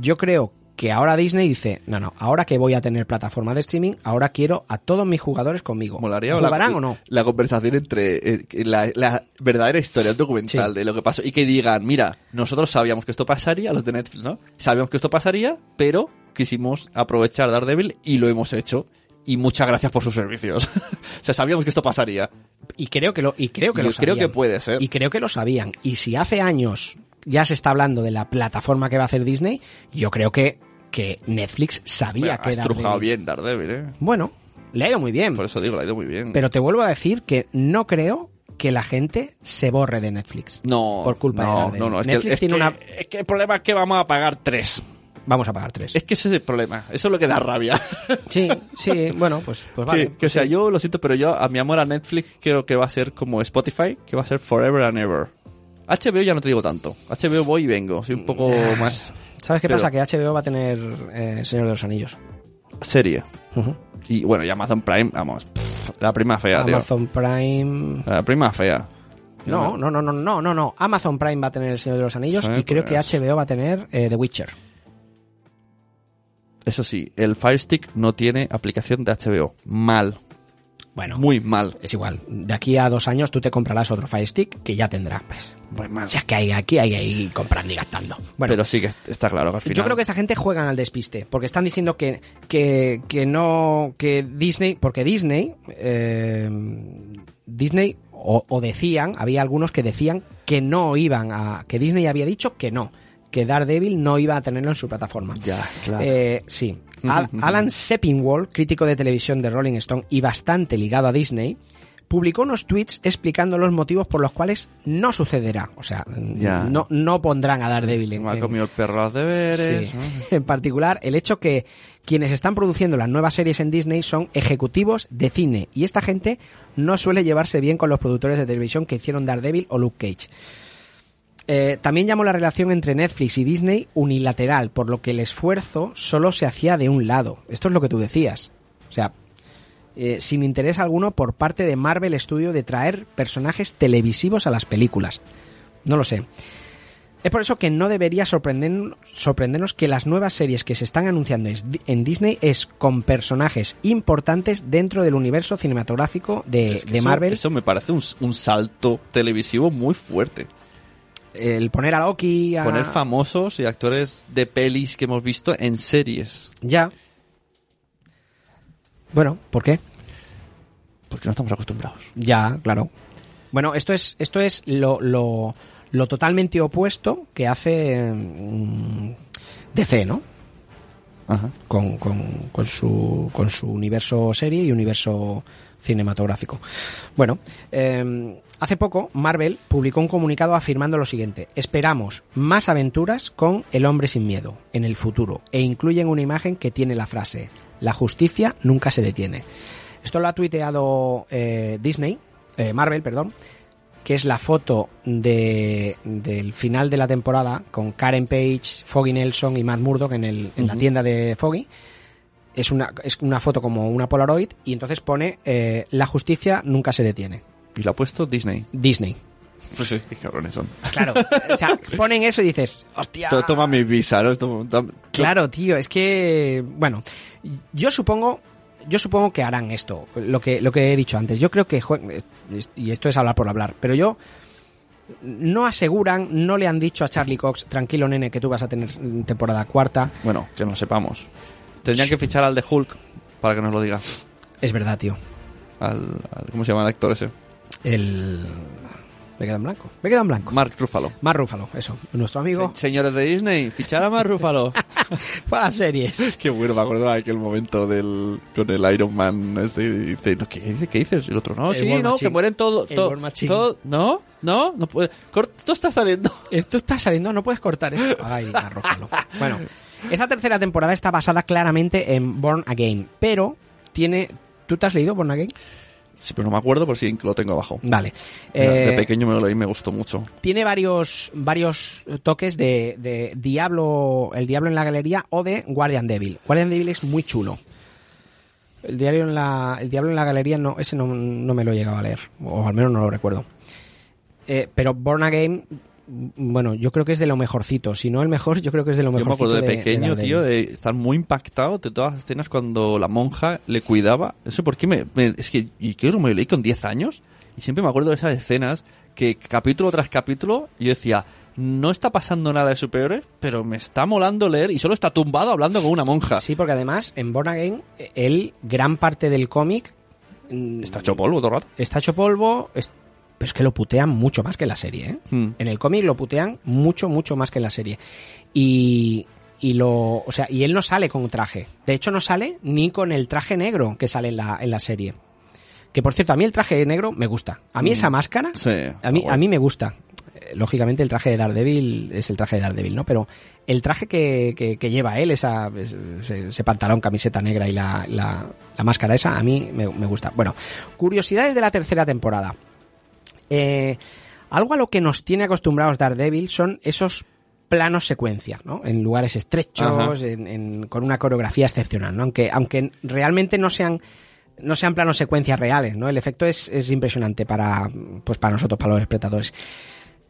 yo creo que ahora Disney dice, no, no, ahora que voy a tener plataforma de streaming, ahora quiero a todos mis jugadores conmigo. Molaría ¿Jugarán la, o no? La conversación entre eh, la, la verdadera historia documental Sí. de lo que pasó y que digan, mira, nosotros sabíamos que esto pasaría, los de Netflix, ¿no? Sabíamos que esto pasaría, pero quisimos aprovechar Daredevil y lo hemos hecho. Y muchas gracias por sus servicios. o sea, sabíamos que esto pasaría. Y creo que lo, y creo que lo creo que puede ser. Y creo que lo sabían. Y si hace años ya se está hablando de la plataforma que va a hacer Disney, yo creo que, que Netflix sabía que era. estrujado bien Daredevil, ¿eh? Bueno, le ha ido muy bien. Por eso digo, le ha ido muy bien. Pero te vuelvo a decir que no creo que la gente se borre de Netflix. no, por culpa de Daredevil. no, no, es Netflix que, es tiene que- una- es que el problema es que vamos a pagar tres. Vamos a pagar tres. Es que ese es el problema. Eso es lo que da rabia. Sí, sí, bueno, pues, pues vale. que, sea, yo lo siento, pero yo a mi amor a Netflix creo que va a ser como Spotify, que va a ser forever and ever. HBO ya no te digo tanto. HBO voy y vengo. Soy un poco más ¿Sabes qué pero- pasa? Que HBO va a tener eh, Señor de los Anillos. serie. Y bueno, y Amazon Prime, vamos. pff, la prima fea, tío. Amazon Prime. La prima fea. No, no, no, no, no, no, no. Amazon Prime va a tener El Señor de los Anillos Sí, y creo que pues. HBO va a tener eh, The Witcher. Eso sí, el Fire Stick no tiene aplicación de HBO. Mal. Bueno, Muy mal. es igual. De aquí a dos años tú te comprarás otro Fire Stick que ya tendrá. Pues, Muy mal. ya que hay aquí hay ahí comprando y gastando. Bueno, pero sí que está claro que al final. Yo creo que esta gente juegan al despiste, porque están diciendo que, que, que no, que Disney, porque Disney, eh, Disney, o, o decían, había algunos que decían que no iban a, que Disney había dicho que no, que Daredevil no iba a tenerlo en su plataforma. Ya, claro. Eh, sí. Al- Alan Sepinwall, crítico de televisión de Rolling Stone y bastante ligado a Disney, publicó unos tweets explicando los motivos por los cuales no sucederá. O sea, Ya. no, no pondrán a Daredevil en, ha comido el perro los deberes. Sí. ¿no? En particular, el hecho que quienes están produciendo las nuevas series en Disney son ejecutivos de cine y esta gente no suele llevarse bien con los productores de televisión que hicieron Daredevil o Luke Cage. Eh, también llamó la relación entre Netflix y Disney unilateral, por lo que el esfuerzo solo se hacía de un lado. Esto es lo que tú decías. O sea, eh, sin interés alguno por parte de Marvel Studio de traer personajes televisivos a las películas. No lo sé. Es por eso que no debería sorprender- sorprendernos que las nuevas series que se están anunciando en Disney es con personajes importantes dentro del universo cinematográfico de, Es que de eso- Marvel. Eso me parece un, un salto televisivo muy fuerte. El poner a Loki a... Poner famosos y actores de pelis que hemos visto en series. Ya. Bueno, ¿por qué? Porque no estamos acostumbrados. Ya, claro. Bueno, esto es, esto es lo, lo, lo totalmente opuesto que hace mm, DC, ¿no? Ajá. con, con, con su, con su universo serie y universo cinematográfico. Bueno, eh, hace poco Marvel publicó un comunicado afirmando lo siguiente. Esperamos más aventuras con El hombre sin miedo en el futuro e incluyen una imagen que tiene la frase La justicia nunca se detiene. Esto lo ha tuiteado eh, Disney, eh, Marvel, perdón, que es la foto de, del final de la temporada con Karen Page, Foggy Nelson y Matt Murdock en, el, en la tienda de Foggy. Es una, es una foto como una Polaroid y entonces pone eh, La justicia nunca se detiene. Y lo ha puesto Disney. Disney. Pues sí, qué cabrones son. Claro, o sea, ponen eso y dices, hostia. To- Toma mi visa, ¿no? Toma- toma- Claro, tío, es que bueno, yo supongo yo supongo que harán esto, lo que lo que he dicho antes. Yo creo que y esto es hablar por hablar, pero yo no aseguran, no le han dicho a Charlie Cox, tranquilo nene, que tú vas a tener temporada cuarta. Bueno, que no sepamos. Tendrían que fichar al de Hulk para que nos lo diga. Es verdad, tío. Al, al- ¿Cómo se llama el actor ese? El me quedo en blanco. Me quedo en blanco. Mark Ruffalo. Más Rúfalo, eso, nuestro amigo Se- señores de Disney, fichar a Mark Ruffalo. para las series. Qué bueno, me acuerdo de aquel momento del con el Iron Man. Este, y dice, no, ¿qué, dice? ¿Qué dices? Y el otro, no, El sí, no, Machine. que mueren todos. Todo, todo- no, no, no puede. Esto está saliendo. Esto está saliendo, no puedes cortar esto. Ay, arrójalo. Bueno, esta tercera temporada está basada claramente en Born Again, pero tiene... ¿Tú te has leído Born Again? Sí, pero no me acuerdo por si lo tengo abajo. Vale. de Eh, pequeño me lo leí y me gustó mucho. tiene varios varios toques de, de Diablo, el Diablo en la galería o de Guardian Devil. Guardian Devil es muy chulo. El diario en la, el Diablo en la galería no, ese no, no me lo he llegado a leer, o al menos no lo recuerdo. Eh, pero Born Again bueno, yo creo que es de lo mejorcito. Si no el mejor, yo creo que es de lo Yo me mejorcito. acuerdo de, pequeño, Daredevil. tío, de estar muy impactado de todas las escenas cuando la monja le cuidaba. No sé por qué me... me- es que y creo que me lo leí con 10 años y siempre me acuerdo de esas escenas que capítulo tras capítulo yo decía, no está pasando nada de superiores, pero me está molando leer y solo está tumbado hablando con una monja. Sí, porque además en Born Again, él, gran parte del cómic. mm, Está hecho polvo todo el rato. Está hecho polvo, es- pero es que lo putean mucho más que en la serie, ¿eh? Hmm. En el cómic lo putean mucho, mucho más que en la serie. Y, y lo, o sea, y él no sale con traje. De hecho, no sale ni con el traje negro que sale en la, en la serie. Que por cierto, a mí el traje negro me gusta. A mí esa máscara, Sí, a mí, a mí me gusta. Eh, Lógicamente el traje de Daredevil es el traje de Daredevil, ¿no? Pero el traje que, que, que lleva él, esa, ese, ese pantalón, camiseta negra y la, la, la máscara esa, a mí me, me gusta. Bueno, curiosidades de la tercera temporada. Eh, algo a lo que nos tiene acostumbrados Daredevil son esos planos secuencia, ¿no? En lugares estrechos, en- en- con una coreografía excepcional, ¿no? Aunque, aunque realmente no sean no sean planos secuencias reales, ¿no? El efecto es, es impresionante para, pues para nosotros, para los espectadores.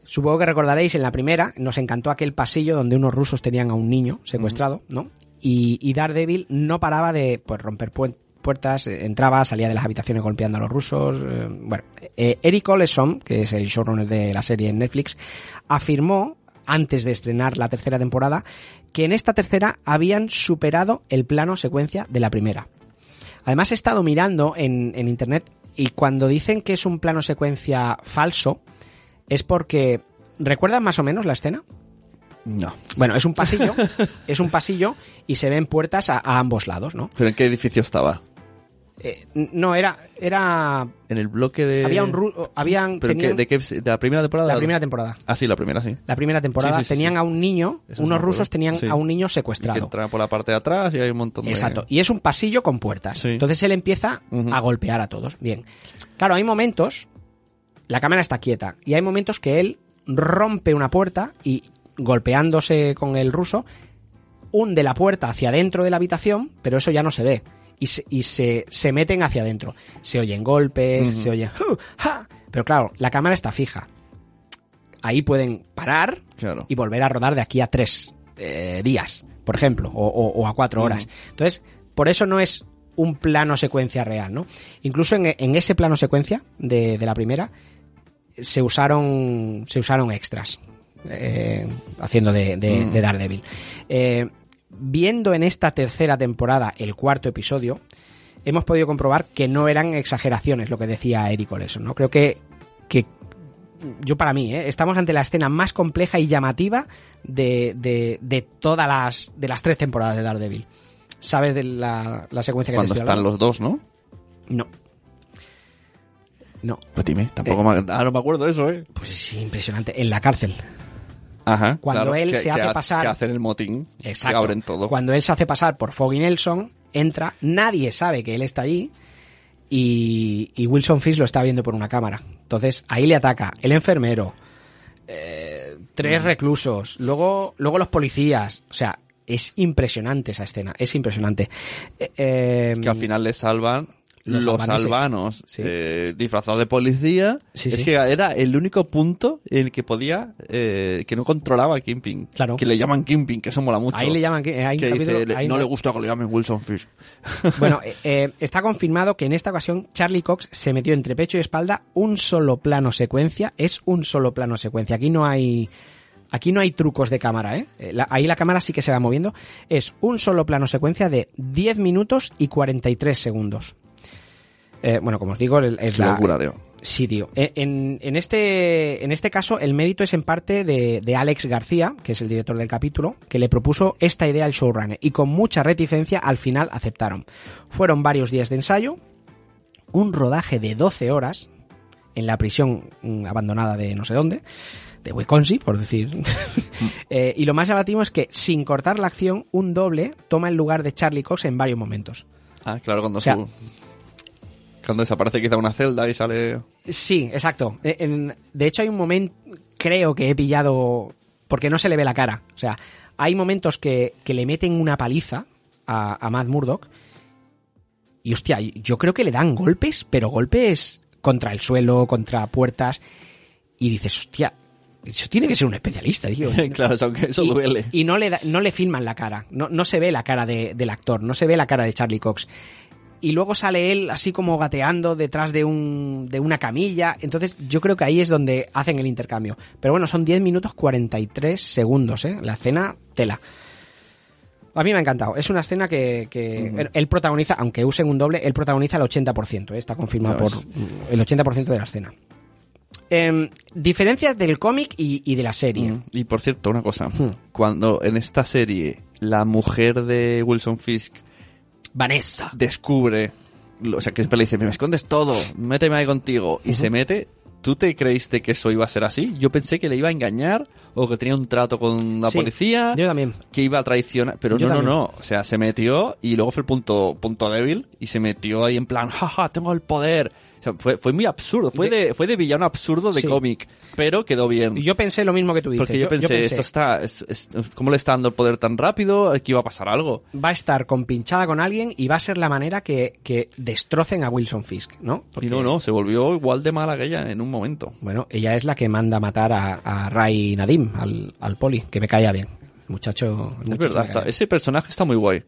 Supongo que recordaréis en la primera, nos encantó aquel pasillo donde unos rusos tenían a un niño secuestrado, ¿no? Y, y Daredevil no paraba de pues, romper puertas, eh, entraba, salía de las habitaciones golpeando a los rusos. eh, bueno, eh, Eric Oleson, que es el showrunner de la serie en Netflix, afirmó antes de estrenar la tercera temporada que en esta tercera habían superado el plano secuencia de la primera. Además he estado mirando en, en internet y cuando dicen que es un plano secuencia falso es porque ¿recuerdan más o menos la escena? No. Bueno, es un pasillo, es un pasillo y se ven puertas a, a ambos lados, ¿no? ¿Pero en qué edificio estaba? Eh, no, era, era, En el bloque de... había un, ru- habían, ¿Pero en qué- tenían- de, qué, ¿De la primera temporada? la primera temporada. Ah, sí, la primera, sí. La primera temporada Sí, sí, sí, tenían sí. a un niño, Eso unos rusos tenían a un niño Y que secuestrado. entra por la parte de atrás y hay un montón de... Exacto. Y es un pasillo con puertas. Entonces él empieza a golpear a todos. Bien. Claro, hay momentos, la cámara está quieta, y hay momentos que él rompe una puerta y golpeándose con el ruso, hunde la puerta hacia adentro de la habitación, pero eso ya no se ve. Y se, y se, se meten hacia adentro. Se oyen golpes, se oye... "Uh, ja". Pero claro, la cámara está fija. Ahí pueden parar Claro. y volver a rodar de aquí a tres eh, días, por ejemplo, o, o- o a cuatro horas. Entonces, por eso no es un plano secuencia real, ¿no? Incluso en, en ese plano secuencia de, de la primera se usaron se usaron extras eh, haciendo de, de- de Daredevil. Eh, viendo en esta tercera temporada el cuarto episodio, hemos podido comprobar que no eran exageraciones lo que decía Eric Oleson, ¿no? Creo que, que yo para mí, ¿eh? estamos ante la escena más compleja y llamativa de, de, de todas las, de las tres temporadas de Daredevil. ¿Sabes de la, la secuencia que Cuando te estoy están los dos, ¿no? No. No. Pues dime, tampoco me... Ah, no me acuerdo de eso, ¿eh? Pues es impresionante. En la cárcel. Ajá. Cuando claro, él que- se hace ha- pasar- Que hacen el motín. Exacto. Abren todo. Cuando él se hace pasar por Foggy Nelson, entra, nadie sabe que él está allí y, y Wilson Fisk lo está viendo por una cámara. Entonces ahí le ataca el enfermero, eh, Mm. tres reclusos, luego, luego los policías. O sea, es impresionante esa escena, es impresionante. Eh, eh, que al final le salvan Los los, albanos Sí. eh, disfrazados de policía. Sí, es sí. que era el único punto en el que podía, eh, que no controlaba a Kingpin. Claro. Que le llaman Kingpin, que eso mola mucho. Ahí le llaman, un que capítulo- dice, no le gusta que le llamen Wilson Fish. Bueno, eh, eh, está confirmado que en esta ocasión Charlie Cox se metió entre pecho y espalda un solo plano secuencia. Es un solo plano secuencia. Aquí no hay. Aquí no hay trucos de cámara, ¿eh? Eh, la- ahí la cámara sí que se va moviendo. Es un solo plano secuencia de 10 minutos y 43 segundos. Eh, bueno, como os digo, es la, locura, tío. Sí, tío. Eh, En, en este, en este caso, el mérito es en parte de, de Alex García, que es el director del capítulo, que le propuso esta idea al showrunner y con mucha reticencia al final aceptaron. Fueron varios días de ensayo, un rodaje de 12 horas en la prisión mm, abandonada de no sé dónde, de Wisconsin, por decir. Eh, y lo más llamativo es que, sin cortar la acción, un doble toma el lugar de Charlie Cox en varios momentos. Ah, claro, cuando O sea- su- Cuando desaparece quizá una celda y sale... Sí, exacto. En- de hecho, hay un momento, creo que he pillado, porque no se le ve la cara. O sea, hay momentos que, que le meten una paliza a, a Matt Murdock. Y hostia, yo creo que le dan golpes, pero golpes contra el suelo, contra puertas. Y dices, hostia, Eso tiene que ser un especialista, tío. claro, aunque eso y, duele. Y no le, da- no le filman la cara. No, no se ve la cara de- del actor. No se ve la cara de Charlie Cox. Y luego sale él así como gateando detrás de, un, de una camilla. Entonces yo creo que ahí es donde hacen el intercambio. Pero bueno, son 10 minutos 43 segundos, ¿eh? La escena tela. A mí me ha encantado. Es una escena que, que él- él protagoniza, aunque usen un doble, él protagoniza el 80%. ¿eh? Está confirmado por el 80% de la escena. Em, diferencias del cómic y, y de la serie. Mm, Y por cierto, una cosa. Hmm. Cuando en esta serie la mujer de Wilson Fisk Vanessa. descubre, o sea, que siempre le dice, me escondes todo, méteme ahí contigo, y se mete, ¿tú te creíste que eso iba a ser así? Yo pensé que le iba a engañar, o que tenía un trato con la Sí, policía, Yo también. que iba a traicionar, pero Yo no, también. no, no, o sea, se metió y luego fue el punto, punto débil, y se metió ahí en plan, jaja, tengo el poder. O sea, fue, fue muy absurdo, fue de, fue de villano absurdo de Sí. cómic, pero quedó bien. Yo pensé lo mismo que tú dices. Porque yo, pensé, esto está, es- es- ¿cómo le está dando el poder tan rápido? Aquí iba a pasar algo. va a estar compinchada con alguien y va a ser la manera que, que destrocen a Wilson Fisk, ¿no? Porque, Y no, no, se volvió igual de mala que ella en un momento. Bueno, ella es la que manda matar a, a Ray Nadim, al, al poli, que me caía bien. El muchacho. el Es muchacho verdad, está- ese personaje está muy guay.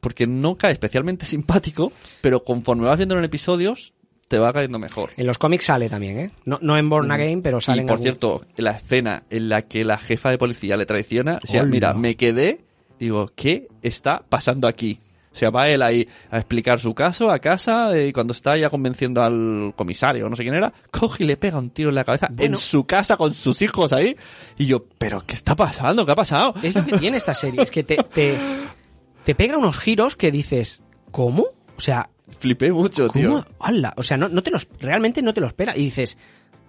Porque no cae especialmente simpático, pero conforme vas viendo en episodios, te va cayendo mejor. En los cómics sale también, ¿eh? No, no en Born Again, pero sale y en por algún- cierto, la escena en la que la jefa de policía le traiciona, o sea, mira, me quedé, digo, ¿qué está pasando aquí? O sea, va él ahí a explicar su caso a casa eh, y cuando está ya convenciendo al comisario, no sé quién era, coge y le pega un tiro en la cabeza Bueno. en su casa con sus hijos ahí. Y yo, ¿pero qué está pasando? ¿Qué ha pasado? Es lo que tiene esta serie, es que te, te, te pega unos giros que dices, ¿cómo? O sea, Flipé mucho, tío. ¿cómo? ¡Hala! O sea, no, no te los, realmente no te lo espera. Y dices,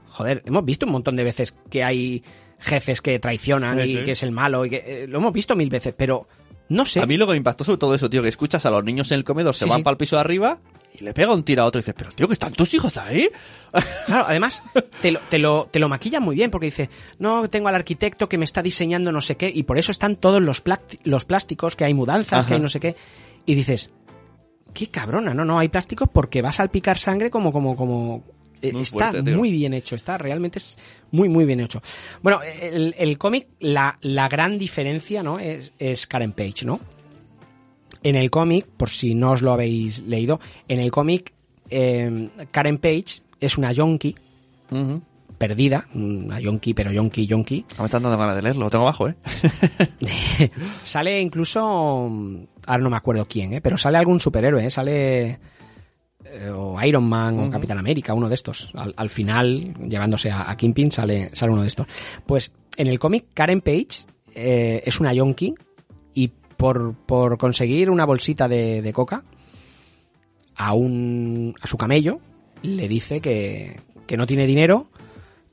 joder, hemos visto un montón de veces que hay jefes que traicionan Sí, y sí. que es el malo, y que, eh, lo hemos visto mil veces, pero no sé. A mí lo que me impactó sobre todo eso, tío, que escuchas a los niños en el comedor, se Sí, van sí. para el piso de arriba y le pega un tiro a otro y dices, pero tío, que están tus hijos ahí. Claro, además te lo, te lo, te lo maquillan muy bien porque dice, no, tengo al arquitecto que me está diseñando no sé qué y por eso están todos los, plásticos, que hay mudanzas, Ajá. que hay no sé qué. Y dices, qué cabrona, no, no, hay plásticos porque vas a salpicar sangre como, como, como... eh, Muy está fuerte, muy bien hecho, está realmente es muy, muy bien hecho. Bueno, el, el cómic, la, la gran diferencia, ¿no? Es, es Karen Page, ¿no? En el cómic, por si no os lo habéis leído, en el cómic, eh, Karen Page es una yonki Ujú. Perdida, una yonki, pero yonki, yonki. Ah, Me están dando ganas de leerlo, lo tengo abajo, ¿eh? Sale incluso, ahora no me acuerdo quién, ¿eh? pero sale algún superhéroe, ¿eh? sale eh, o Iron Man o. Capitán América, uno de estos. Al, al final, llevándose a, a Kingpin, sale, sale uno de estos. Pues en el cómic, Karen Page eh, es una yonki y por, por conseguir una bolsita de, de coca a, un, a su camello le dice que, que no tiene dinero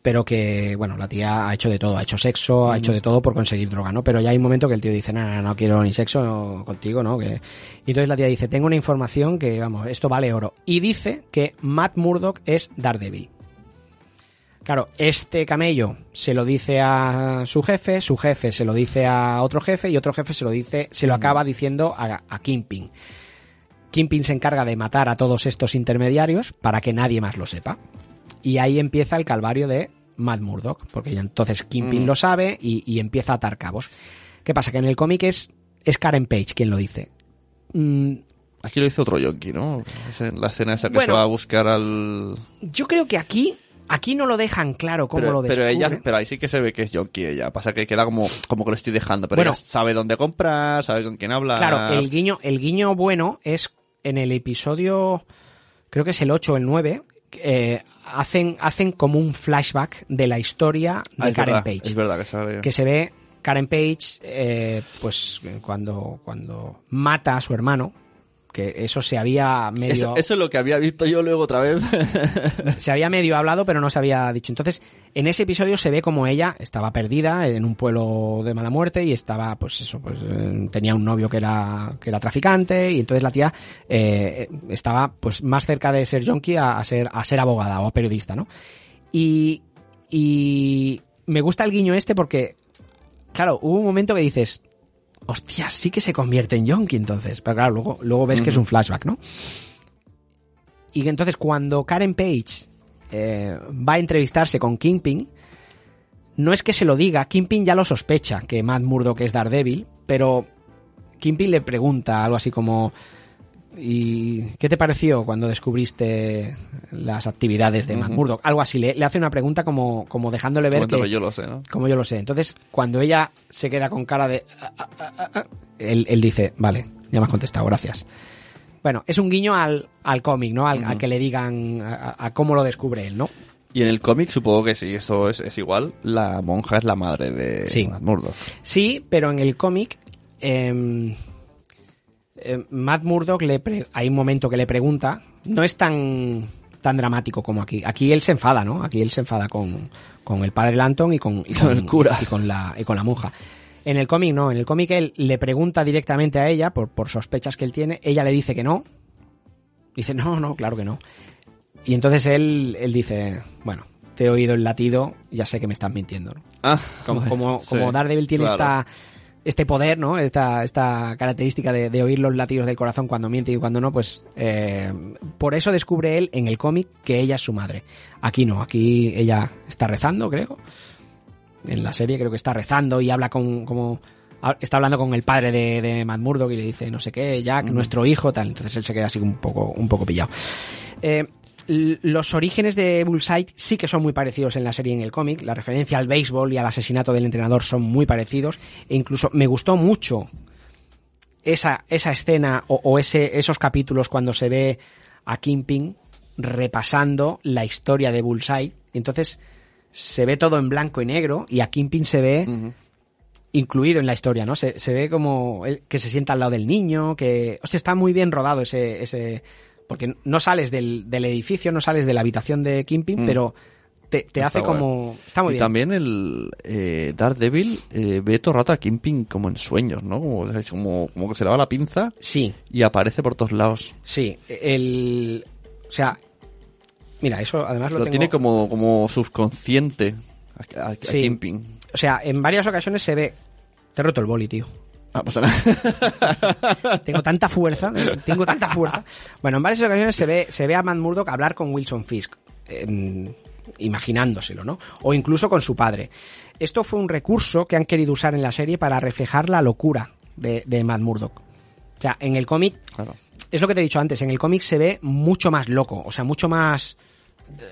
pero que, bueno, la tía ha hecho de todo, ha hecho sexo, ha hecho de todo por conseguir droga, ¿no? Pero ya hay un momento que el tío dice, no, no, no quiero ni sexo contigo, ¿no? Que... Y entonces la tía dice, tengo una información que, vamos, esto vale oro. Y dice que Matt Murdock es Daredevil. Claro, este camello se lo dice a su jefe, su jefe se lo dice a otro jefe y otro jefe se lo dice, se lo acaba diciendo a, a Kingpin. Kingpin se encarga de matar a todos estos intermediarios para que nadie más lo sepa. Y ahí empieza el calvario de Matt Murdock, porque ya entonces Kingpin Mm. lo sabe y, y empieza a atar cabos. ¿Qué pasa? Que en el cómic es, es Karen Page quien lo dice. Mm, Aquí lo hizo otro yonki, ¿no? La escena esa que Bueno. se va a buscar al... yo creo que aquí, aquí no lo dejan claro cómo pero, lo pero descubre. ella, pero ahí sí que se ve que es yonki ella. Pasa que queda como, como que lo estoy dejando. Pero Bueno. ella sabe dónde comprar, sabe con quién hablar. Claro, el guiño, el guiño bueno es en el episodio, creo que es el 8 o el 9, eh, hacen, hacen como un flashback de la historia de Ah, Karen verdad, Page. Es verdad que que se ve Karen Page eh, pues cuando cuando mata a su hermano que eso se había medio Eso, eso es lo que había visto yo luego otra vez. se había medio hablado pero no se había dicho entonces en ese episodio se ve como ella estaba perdida en un pueblo de mala muerte y estaba pues eso pues eh, tenía un novio que era que era traficante y entonces la tía eh, estaba pues más cerca de ser junkie a, a ser a ser abogada o periodista no y y me gusta el guiño este porque claro hubo un momento que dices hostia sí que se convierte en junkie entonces. Pero claro luego luego ves que es un flashback no y que entonces cuando Karen Page eh, va a entrevistarse con Kingpin, no es que se lo diga, Kingpin ya lo sospecha, que Matt Murdock es Daredevil, pero Kingpin le pregunta algo así como... ¿Y qué te pareció cuando descubriste las actividades de Matt Murdock? Algo así, le, hace una pregunta como, como dejándole ver que, yo lo sé, ¿no? Como yo lo sé. Entonces, cuando ella se queda con cara de... Ah, ah, ah, él, dice, vale, ya me has contestado, gracias. Bueno, es un guiño al, al cómic, ¿no? Al, que le digan a, cómo lo descubre él, ¿no? Y en el cómic supongo que sí, esto es, es, igual. La monja es la madre de Matt Murdock. Sí, pero en el cómic... Eh, eh, Matt Murdock le hay un momento que le pregunta, no es tan tan dramático como aquí. Aquí él se enfada, ¿no? Aquí él se enfada con, con el padre Lanton y con, el cura y, con la y con la monja. En el cómic no, en el cómic él le pregunta directamente a ella por, por sospechas que él tiene, ella le dice que no. Dice, "No, no, claro que no." Y entonces él él dice, "Bueno, te he oído el latido, ya sé que me estás mintiendo." Ah, como como, como Daredevil tiene esta este poder, ¿no? Esta, esta característica de, oír los latidos del corazón cuando miente y cuando no, pues eh, por eso descubre él en el cómic que ella es su madre. Aquí no, aquí ella está rezando, creo. En la serie creo que está rezando y habla con como está hablando con el padre de, de Matt Murdock y le dice no sé qué, Jack, nuestro hijo, tal. Entonces él se queda así un poco, un poco pillado. Eh, los orígenes de Bullseye sí que son muy parecidos en la serie y en el cómic. La referencia al béisbol y al asesinato del entrenador son muy parecidos. E incluso me gustó mucho esa, esa escena o, ese, esos capítulos cuando se ve a Kingpin repasando la historia de Bullseye. Entonces se ve todo en blanco y negro y a Kingpin se ve incluido en la historia, ¿no? Se, se ve como que se sienta al lado del niño, que... Hostia, está muy bien rodado ese, ese, porque no sales del, del edificio, no sales de la habitación de Kingpin, mm. pero te, hace como... Está muy y también el eh, Daredevil eh, ve todo el rato a Kingpin como en sueños, ¿no? Como, como, que se lava la pinza sí. y aparece por todos lados. Sí, el... O sea, mira, eso además lo, lo tiene como, como subconsciente a, a, O sea, en varias ocasiones se ve... Te he roto el boli, tío. Ah, pasa nada. tengo tanta fuerza, tengo tanta fuerza. Bueno, en varias ocasiones se ve, se ve a Matt Murdock hablar con Wilson Fisk, imaginándoselo, ¿no? O incluso con su padre. Esto fue un recurso que han querido usar en la serie para reflejar la locura de, de Matt Murdock. O sea, en el cómic, es lo que te he dicho antes, en el cómic se ve mucho más loco, o sea, mucho más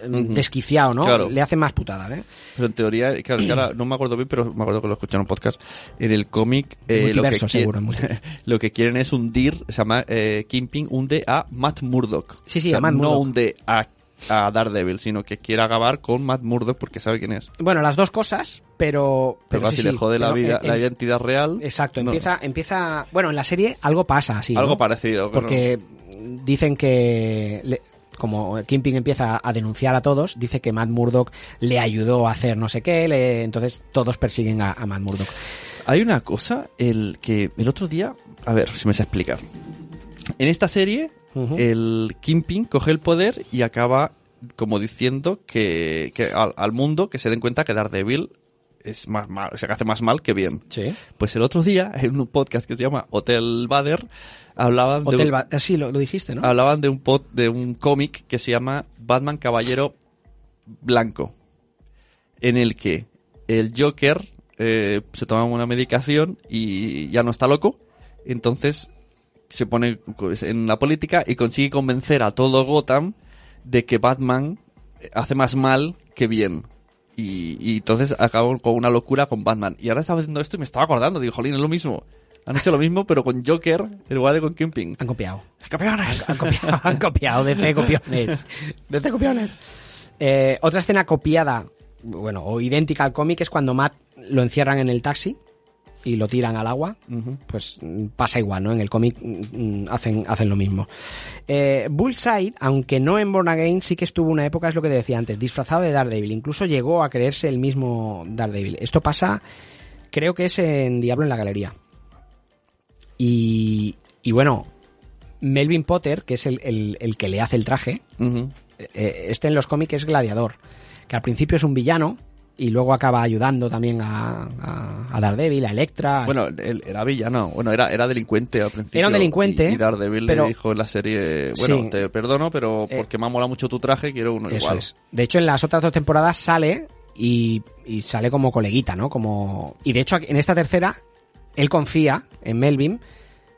desquiciado, ¿no? Le hace más putada, ¿eh? Pero en teoría, claro, no me acuerdo bien, pero me acuerdo que lo escuché en un podcast. En el cómic, eh, lo, que seguro, lo que quieren es hundir, se llama eh, Kingpin, hunde a Matt Murdock. Sí, sí, a Matt No hunde a a Daredevil, sino que quiere acabar con Matt Murdock porque sabe quién es. Bueno, las dos cosas, pero... Pero, si le jode la, vida, la identidad real... Exacto, empieza, empieza... Bueno, en la serie algo pasa así, Algo parecido. Porque dicen que como Kingpin empieza a denunciar a todos, dice que Matt Murdock le ayudó a hacer no sé qué, entonces todos persiguen a, Matt Murdock. Hay una cosa, el que el otro día, a ver si me sé explicar. En esta serie, el Kingpin coge el poder y acaba como diciendo que, al, mundo que se den cuenta que Daredevil es más mal, o sea, que hace más mal que bien. Sí. Pues el otro día, en un podcast que se llama Hotel Bader, hablaban de un, ah, sí, lo, dijiste, ¿no? Hablaban de un pod, de un cómic que se llama Batman Caballero Blanco, en el que el Joker eh, se toma una medicación y ya no está loco, entonces se pone pues, en la política y consigue convencer a todo Gotham de que Batman hace más mal que bien. Y, y entonces acabo con una locura con Batman. Y ahora estaba haciendo esto y me estaba acordando, digo, jolín, es lo mismo. Han hecho lo mismo, pero con Joker en lugar de con Kingpin. Han copiado. ¡Campeones! Han, copiado, han copiado, DC copiones. DC copiones. Eh, otra escena copiada, bueno, o idéntica al cómic es cuando Matt lo encierran en el taxi y lo tiran al agua, pues pasa igual, ¿no? En el cómic mm, hacen, hacen lo mismo. Eh, Bullseye, aunque no en Born Again, sí que estuvo una época, es lo que decía antes, disfrazado de Daredevil. Incluso llegó a creerse el mismo Daredevil. Esto pasa, creo que es en Diablo en la Galería. Y, y bueno, Melvin Potter, que es el, el, que le hace el traje, eh, este en los cómics es gladiador, que al principio es un villano y luego acaba ayudando también a, a, Daredevil, a Electra. Bueno, él era villano, bueno, era, era delincuente al principio. Era un delincuente. Y, Daredevil le dijo en la serie, bueno, te perdono, pero eh, porque me ha molado mucho tu traje, quiero uno eso igual. Es. De hecho, en las otras dos temporadas sale y, y sale como coleguita, ¿no? Como y de hecho en esta tercera él confía en Melvin,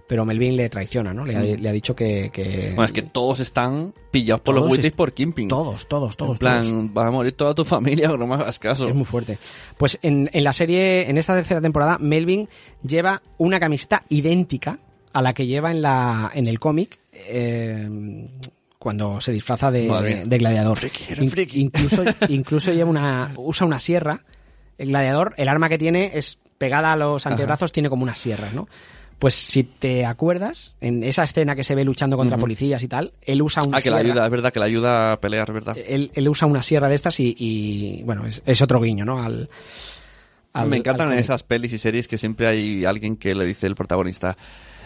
pero Melvin le traiciona, ¿no? Le ha, le ha dicho que, que- Bueno, es que todos están pillados por los est- por Kimping. todos, todos, todos, En plan, todos. va a morir toda tu familia, no me hagas caso. Es muy fuerte. Pues en, en la serie, en esta tercera temporada, Melvin lleva una camiseta idéntica a la que lleva en la en el cómic eh, cuando se disfraza de, gladiador. era In- friki. incluso, incluso lleva una, usa una sierra. El gladiador, el arma que tiene es pegada a los antebrazos, tiene como unas sierras, ¿no? Pues si te acuerdas, en esa escena que se ve luchando contra policías y tal, él usa una Ah, que la sierra. ayuda, es verdad, que la ayuda a pelear, verdad. Él, él usa una sierra de estas y, y, bueno, es, es otro guiño, ¿no? Al, al- Me encantan al esas pelis y series que siempre hay alguien que le dice el protagonista,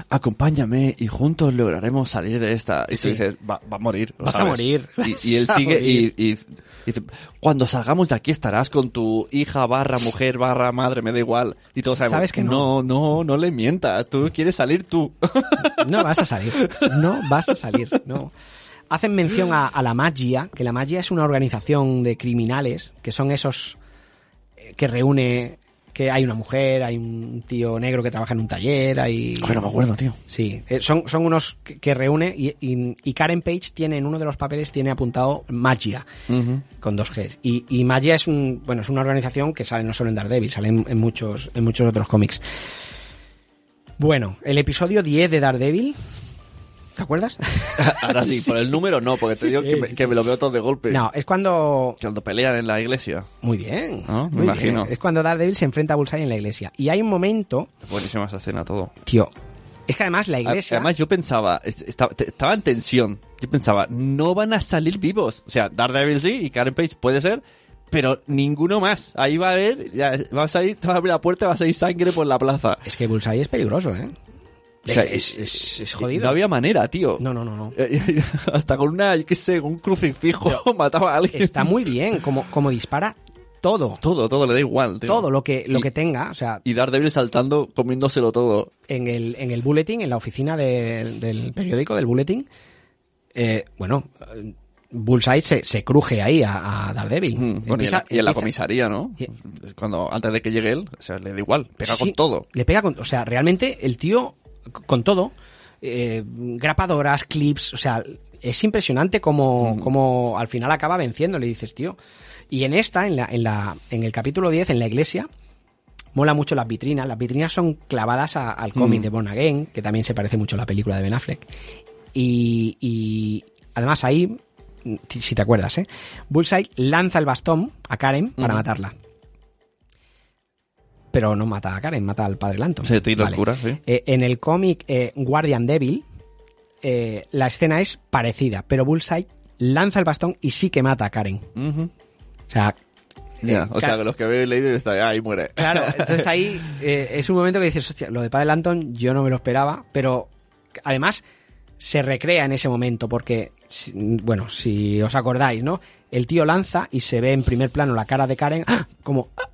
acompáñame y juntos lograremos salir de esta. Y Sí. tú dices, va, va a morir. Vas a morir, Y, y él sigue y dice, cuando salgamos de aquí estarás con tu hija barra mujer barra madre, me da igual. Y todos sabemos, Sabes que no. no, no, no le mientas, tú quieres salir tú. No vas a salir. No vas a salir. No. Hacen mención a, a la magia, que la magia es una organización de criminales, que son esos eh, que reúne, que hay una mujer, hay un tío negro que trabaja en un taller, hay... Joder, no me acuerdo, tío. Sí, eh, son, son unos que, que reúne y, y- y Karen Page tiene en uno de los papeles tiene apuntado magia con dos Gs. Y, y Magia es un, bueno, es una organización que sale no solo en Daredevil, sale en, en muchos, en muchos otros cómics. Bueno, el episodio 10 de Daredevil, ¿te acuerdas? Ahora sí, por el número no, porque te Sí, digo sí, que, me, sí, que sí. me lo veo todo de golpe. No, es cuando Cuando pelean en la iglesia. muy bien, me muy imagino. bien. Es cuando Daredevil se enfrenta a Bullseye en la iglesia y hay un momento, Buenísima esa escena, todo. tío, es que además la iglesia Además, yo pensaba, est- estaba, en tensión. Yo pensaba, no van a salir vivos. O sea, Daredevil sí y Karen Page puede ser, pero ninguno más. Ahí va a haber, ya, va a salir, te va a abrir la puerta, va a salir sangre por la plaza. es que Bullseye es peligroso, ¿eh? O sea, es, es- es jodido. No había manera, tío. No, no, no, no. Hasta con una, yo qué sé, un crucifijo mataba a alguien. Está muy bien, como, como dispara todo. Todo, todo le da igual, tío. Todo lo que, lo Y- que tenga, o sea, Y Daredevil saltando, comiéndoselo todo. en el, en el bulletin, en la oficina de- del periódico, del bulletin, eh, bueno, eh, Bullseye se, se cruje ahí a, a Daredevil. Mm, bueno, y, en la, Empieza- y en la empieza- comisaría, ¿no? Y- Cuando, antes de que llegue él, o sea, le da igual, pega Sí, con todo. Le pega con, o sea, realmente el tío, con todo, eh, grapadoras, clips, o sea, es impresionante como, como al final acaba venciendo, le dices, tío. Y en esta, en la, en la, en el capítulo 10, en la iglesia, mola mucho las vitrinas. Las vitrinas son clavadas a- al cómic Mm. de Born Again, que también se parece mucho a la película de Ben Affleck. Y, y además ahí, si te acuerdas, ¿eh? Bullseye lanza el bastón a Karen para matarla. Pero no mata a Karen, mata al padre Lanton. Se tira Vale. el cura, sí. Eh, en el cómic eh, Guardian Devil, eh, la escena es parecida, pero Bullseye lanza el bastón y sí que mata a Karen. O sea, o sea, que los que habéis leído está ahí muere. Claro, entonces ahí eh, es un momento que dices, hostia, lo de Padre Lanton yo no me lo esperaba, pero además se recrea en ese momento porque, bueno, si os acordáis, ¿no? El tío lanza y se ve en primer plano la cara de Karen ¡ah! como, ¡ah!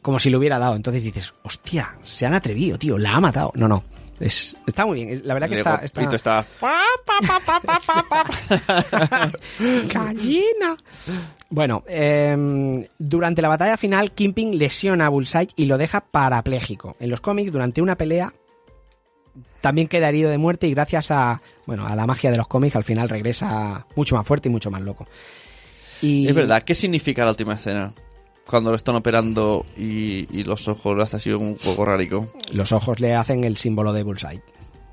Como si le hubiera dado. Entonces dices, hostia, se han atrevido, tío, la ha matado. No, no. Es, está muy bien, la verdad que está... está... Pito está... ¡Gallina! Bueno, em, durante la batalla final, Kimping lesiona a Bullseye y lo deja parapléjico. En los cómics, durante una pelea, también queda herido de muerte y gracias a, bueno, a la magia de los cómics, al final regresa mucho más fuerte y mucho más loco. Y Es verdad, ¿qué significa la última escena? Cuando lo están operando y, y los ojos le hace así un poco rarico. Los ojos le hacen el símbolo de Bullseye.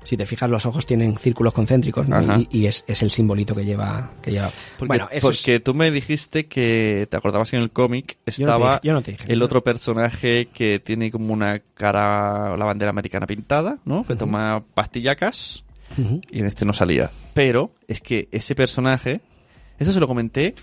Si te fijas, los ojos tienen círculos concéntricos ¿no? Y, y es, es el simbolito que lleva. Que lleva. Porque, bueno, eso es- porque tú me dijiste que te acordabas que en el cómic Yo no te estaba dije- yo no te dije el otro personaje que tiene como una cara, la bandera americana pintada, ¿no? Que toma pastillacas Ujú. y en este no salía. Pero es que ese personaje, eso se lo comenté,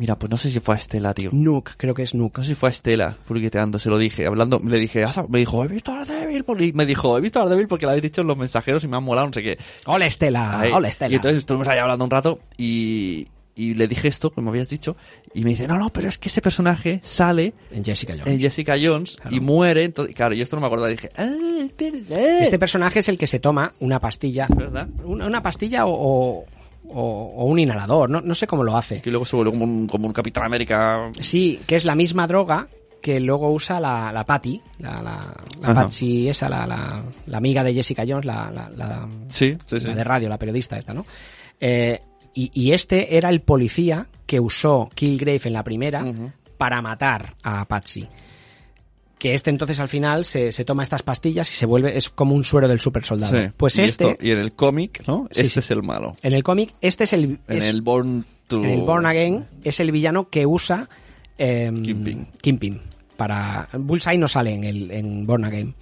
mira, pues no sé si fue a Estela, tío. Nook, creo que es Nook. No sé si fue a Estela, publiqueando, se lo dije, hablando, le dije, "Ah, me dijo, he visto a por-". y me dijo, he visto a Daredevil porque lo habéis dicho en los mensajeros y me han molado, no sé qué. Hola Estela, Ahí. hola Estela. Y entonces estuvimos ahí hablando un rato y, y le dije esto, como me habías dicho, y me dice, no, no, pero es que ese personaje sale en Jessica Jones. en Jessica Jones Claro. y muere, entonces, claro, yo esto no me acordaba, dije, ah, es verdad. Este personaje es el que se toma una pastilla. ¿Es verdad? Una, una pastilla o, o- o, un inhalador, no, no, sé cómo lo hace. Que luego se vuelve como un, como un Capitán América. Sí, que es la misma droga que luego usa la, la Patty, la, la, la Patsy esa, la, la, la, amiga de Jessica Jones, la, la, sí, sí, sí. de radio, la periodista esta, ¿no? Eh, y, y, este era el policía que usó Killgrave en la primera para matar a Patsy. Que este entonces al final se, se, toma estas pastillas y se vuelve, es como un suero del super soldado. Sí. Pues y este. Esto, y en el cómic, ¿no? Sí, este es el malo. En el cómic, este es el. En es, el Born to... En el Born Again es el villano que usa. Eh, Kingpin. Kingpin para Bullseye no sale en el en Born Again.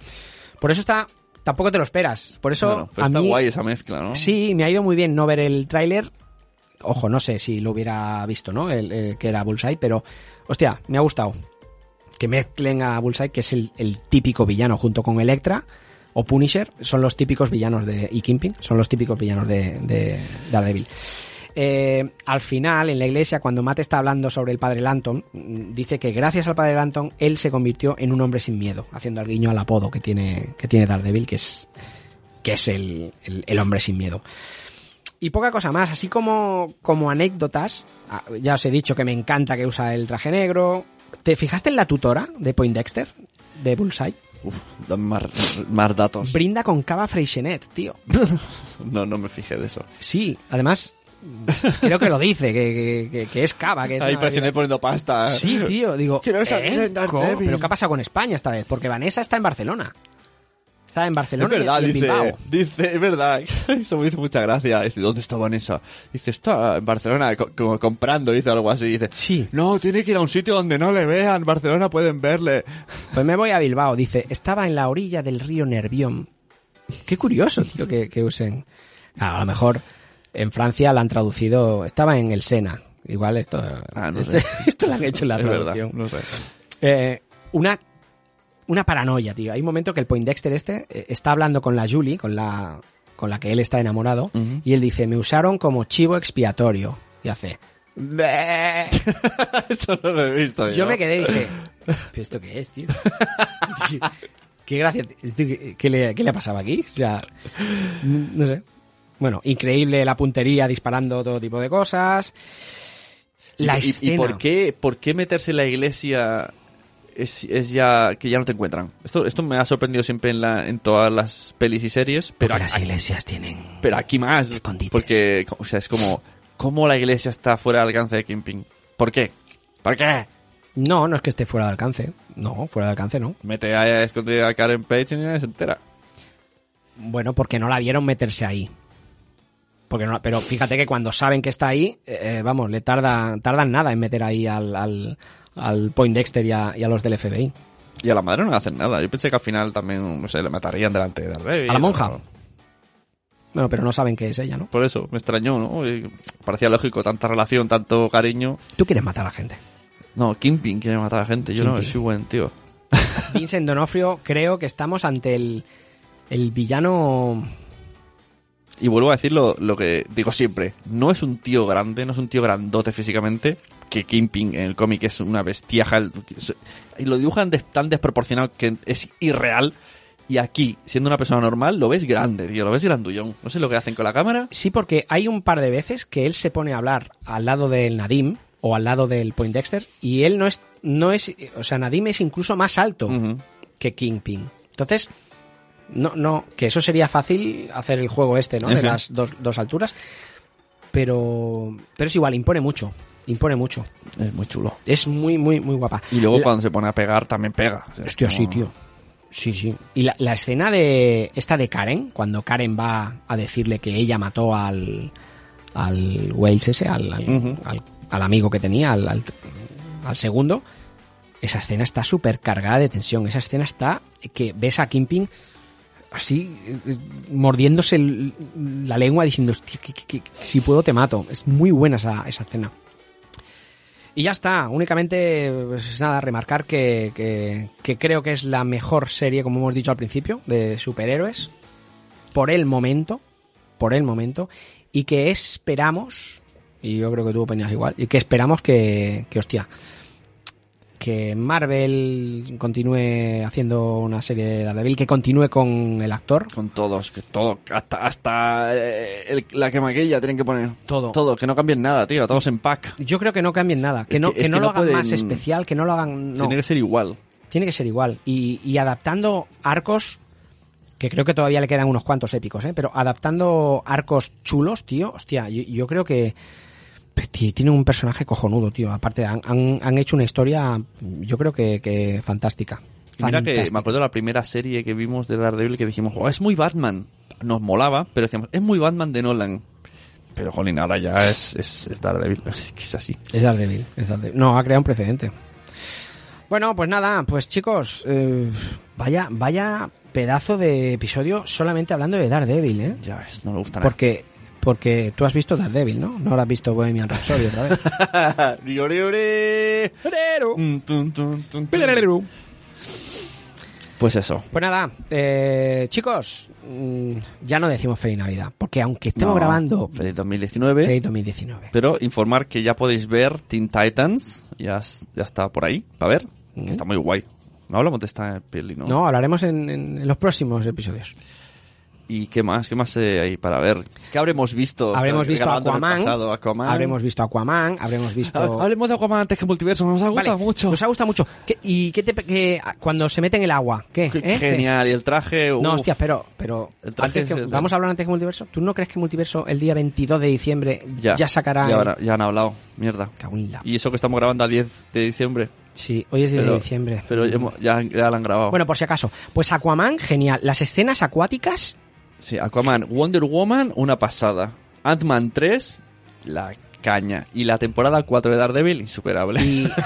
Por eso está tampoco te lo esperas. Por eso pero está mí, guay esa mezcla, ¿no? Sí, me ha ido muy bien no ver el tráiler. Ojo, no sé si lo hubiera visto, ¿no? El, el, que era Bullseye, pero hostia, me ha gustado que mezclen a Bullseye, que es el, el típico villano junto con Electra o Punisher, son los típicos villanos de y Kingpin, son los típicos villanos de, de Daredevil. Eh, al final, en la iglesia, cuando Matt está hablando sobre el padre Lanton, dice que gracias al padre Lanton, él se convirtió en un hombre sin miedo, haciendo el guiño al apodo que tiene, que tiene Daredevil, que es, que es el, el, el hombre sin miedo. Y poca cosa más, así como, como anécdotas, ya os he dicho que me encanta que usa el traje negro. ¿Te fijaste en la tutora de Poindexter? De Bullseye. Uf, dame más, más datos. Brinda con cava Freixenet, tío. no, no me fijé de eso. Sí, además creo que lo dice, que, que, que es cava. Que es Ahí Freixenet poniendo pasta. Sí, tío, digo, ¿eh? ¿Pero qué ha pasado con España esta vez? Porque Vanessa está en Barcelona. Está en Barcelona es verdad, y en dice, Bilbao. dice, es verdad, eso me hizo mucha gracia. Dice, ¿dónde está Vanessa? Dice, está en Barcelona co como comprando, dice algo así. Dice, Sí. no, tiene que ir a un sitio donde no le vean, Barcelona pueden verle. Pues me voy a Bilbao, dice, estaba en la orilla del río Nervión. Qué curioso, tío, que, que usen. Claro, a lo mejor en Francia la han traducido, estaba en el Sena. Igual esto, Ah, no esto, sé. esto lo han hecho en la es verdad, traducción. no sé. Eh, una, una paranoia, tío. Hay un momento que el Poindexter este eh, está hablando con la Julie, con la, con la que él está enamorado, y él dice, me usaron como chivo expiatorio. Y hace... Eso no lo he visto Yo me quedé y dije, ¿pero esto qué es, tío? qué gracia. ¿Qué, le, ¿Qué le pasaba aquí? O sea, no sé. Bueno, increíble la puntería disparando todo tipo de cosas. La ¿Y, y- escena. ¿Y por qué, por qué meterse en la iglesia es, es ya que ya no te encuentran? Esto, esto me ha sorprendido siempre en, la, en todas las pelis y series, pero, Porque las aquí, iglesias tienen... pero aquí más. Escondites. Porque, o sea, es como, ¿cómo la iglesia está fuera del alcance de Kingpin? ¿Por qué? ¿Por qué? No, no es que esté fuera de alcance. No, fuera de alcance no. Mete a escondida a Karen Page y nadie se entera. Bueno, porque no la vieron meterse ahí. Porque no, pero fíjate que cuando saben que está ahí, eh, vamos, le tarda, tardan nada en meter ahí al, al, al Poindexter y a, y a los del FBI. Y a la madre no le hacen nada. Yo pensé que al final también, no sé, le matarían delante de Daredevil. ¿A la monja? o- Bueno, pero no saben que es ella, ¿no? Por eso, me extrañó, ¿no? Y parecía lógico, tanta relación, tanto cariño. Tú quieres matar a la gente. No, Kingpin quiere matar a la gente. Yo no, Kingpin. soy buen tío. Vincent Donofrio, creo que estamos ante el, el villano. Y vuelvo a decir lo, lo que digo siempre. No es un tío grande, no es un tío grandote físicamente, que Kingpin en el cómic es una bestiaja. Y lo dibujan de- tan desproporcionado que es irreal. Y aquí, siendo una persona normal, lo ves grande, tío. Lo ves grandullón. No sé lo que hacen con la cámara. Sí, porque hay un par de veces que él se pone a hablar al lado del Nadim o al lado del Poindexter y él no es, no es, o sea, Nadim es incluso más alto que Kingpin. Entonces, no, no, que eso sería fácil hacer el juego este, ¿no? De las dos, dos alturas. Pero, pero es igual, impone mucho. Impone mucho. Es muy chulo. Es muy, muy, muy guapa. Y luego La- cuando se pone a pegar, también pega. O sea, Hostia, sí, tío. Sí, sí. Y la, la escena de esta de Karen, cuando Karen va a decirle que ella mató al al Wales ese, al, al, Ujú. al- al amigo que tenía, al, segundo, esa escena está súper cargada de tensión. Esa escena está que ves a Kingpin así eh, mordiéndose la lengua diciendo, "Hostia, que- que- que- si puedo te mato. Es muy buena esa, esa escena. Y ya está, únicamente, pues nada, remarcar que, que, creo que es la mejor serie, como hemos dicho al principio, de superhéroes, por el momento, por el momento, y que esperamos, y yo creo que tú opinas igual, y que esperamos que, que hostia, que Marvel continúe haciendo una serie de Daredevil, que continúe con el actor. Con todos, que todo, hasta, hasta eh, el- la que maquilla tienen que poner. Todo. Todo, que no cambien nada, tío, todos en pack. Yo creo que no cambien nada, que Es no, que- no que lo hagan pueden- más especial, que no lo hagan... No, Tiene que ser igual. tiene que ser igual. Y, y adaptando arcos, que creo que todavía le quedan unos cuantos épicos, ¿eh? pero adaptando arcos chulos, tío, hostia, yo, yo creo que tiene un personaje cojonudo, tío. Aparte, han, han, han hecho una historia, yo creo que, que fantástica. Y mira que me acuerdo de la primera serie que vimos de Daredevil que dijimos, "Oh, es muy Batman. Nos molaba, pero decíamos, es muy Batman de Nolan. Pero, jolín, ahora ya es, es, es Daredevil. Es así. Es Daredevil, es Daredevil. No, ha creado un precedente. Bueno, pues nada, pues chicos, eh, vaya, vaya pedazo de episodio solamente hablando de Daredevil, ¿eh? Ya ves, no me gusta nada. Porque, porque tú has visto Daredevil, ¿no? No habrás visto Bohemian Rhapsody otra vez. Mm. Pues eso. Pues nada, eh, chicos, mm, ya no decimos Feliz Navidad, porque aunque estemos No, grabando Feliz 2019. Feliz 2019, Pero informar que ya podéis ver Teen Titans. Ya, es- ya está por ahí. A ver. Que está muy guay. No hablamos de esta peli, ¿no? no, hablaremos en, en los próximos episodios. ¿Y qué más? ¿Qué más hay ahí para ver? ¿Qué habremos visto? Habremos visto Aquaman, pasado, Aquaman. habremos visto Aquaman, habremos visto... Ha- Hablemos de Aquaman antes que Multiverso. Nos ha gustado Vale, mucho. Nos ha gustado mucho. ¿Qué- ¿Y qué te, qué- cuando se mete en el agua? ¿Qué? Qué ¿Eh? ¿Qué? Genial. Y el traje... No, uf. hostia, pero, pero El traje antes que- vamos a hablar antes que Multiverso. ¿Tú no crees que Multiverso el día 22 de diciembre ya, sacará... Ya, el- ahora- ya han hablado. Mierda. La- Y eso que estamos grabando a 10 de diciembre. Sí, hoy es 10 de diciembre. Pero ya, ya, ya lo han grabado. Bueno, por si acaso. Pues Aquaman, genial. Las escenas acuáticas, Sí, Aquaman, Wonder Woman, una pasada. Ant-Man 3, la caña. Y la temporada 4 de Daredevil, insuperable. y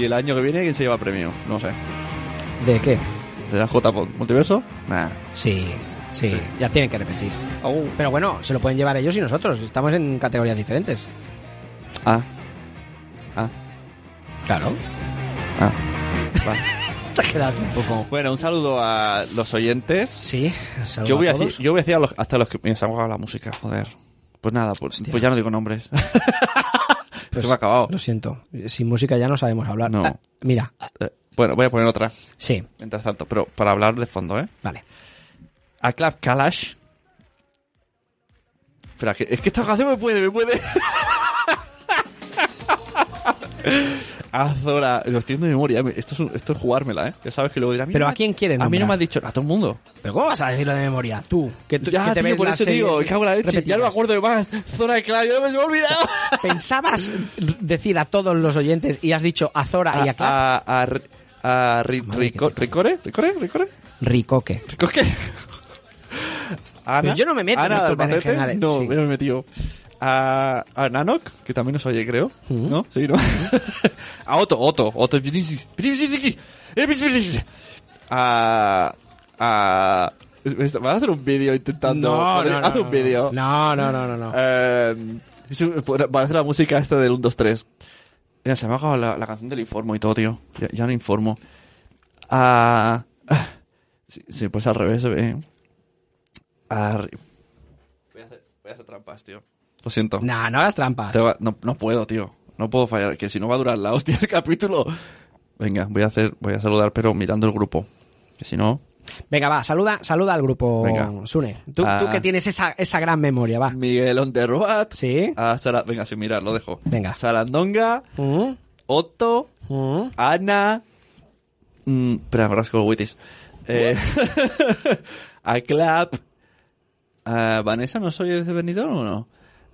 Y el año que viene, ¿quién se lleva premio? No sé. ¿De qué? ¿De la J Multiverso? Nah. Sí, sí, ya tienen que repetir. Pero bueno, se lo pueden llevar ellos y nosotros. Estamos en categorías diferentes. Ah. Ah. Claro. Ah. Va. Te has quedado así un poco... Bueno, un saludo a los oyentes. Sí, Yo voy a, a todos. yo voy a decir a los- hasta los que... Ha acabado la música, joder. Pues nada, pues, pues ya no digo nombres. Pues, se me ha acabado. Lo siento. Sin música ya no sabemos hablar. No. Ah, mira, Eh, bueno, voy a poner otra, sí, mientras tanto, pero para hablar de fondo, ¿eh? vale. A Club Kalash. Espera, que, es que esta canción me puede, me puede. A Zora, lo estoy de memoria. me- Esto es, un- esto es jugármela, ¿eh? Ya sabes que luego dirán. Pero ¿a quién quieres A mí no me has dicho, a todo el mundo. ¿Pero cómo vas a decirlo de memoria? Tú, que, tú- Ya, que te tío, ves por eso digo, cago en la leche. Ya no me acuerdo de más. Zora de ya me he olvidado. ¿Pensabas decir a todos los oyentes y has dicho a Zora y a Clap? a, a, a, a Ri- Rico- Ricore, Ricore, Ricore, Ricoque. Ricoque. Ana, Pero yo no me meto en Ana estos Albacete, berenjenales, No, sí. me he metido. A, a Nanok, que también nos oye, creo. Ujú. ¿No? Sí, ¿no? a Otto, Otto, Otto. A. A. ¿Vas a hacer un vídeo intentando? Joder, Haz un vídeo. No, no, no, no. no. Eh, a hacer la música esta del 1, 2, 3. Mira, se me ha acabado la, la canción del informo y todo, tío. Ya, ya no informo. Ah, ah, sí, sí, pues al revés ri- voy, a hacer, voy a hacer trampas, tío. Lo siento. No, no hagas trampas. Va- no, no puedo, tío. No puedo fallar, que si no va a durar la hostia el capítulo. Venga, voy a hacer, voy a saludar, pero mirando el grupo. Que si no. Venga, va, saluda, saluda al grupo Venga. Sune. Tú, Ah. tú que tienes esa, esa gran memoria, va. Miguel on the road. ¿Sí? A Sara- venga, sin mirar, lo dejo. Venga. Sarandonga, Mm, Otto, mm. Ana. Mm, espera, me rasco. Eh, a Clap. A Vanessa, ¿no soy de Benidorm o no?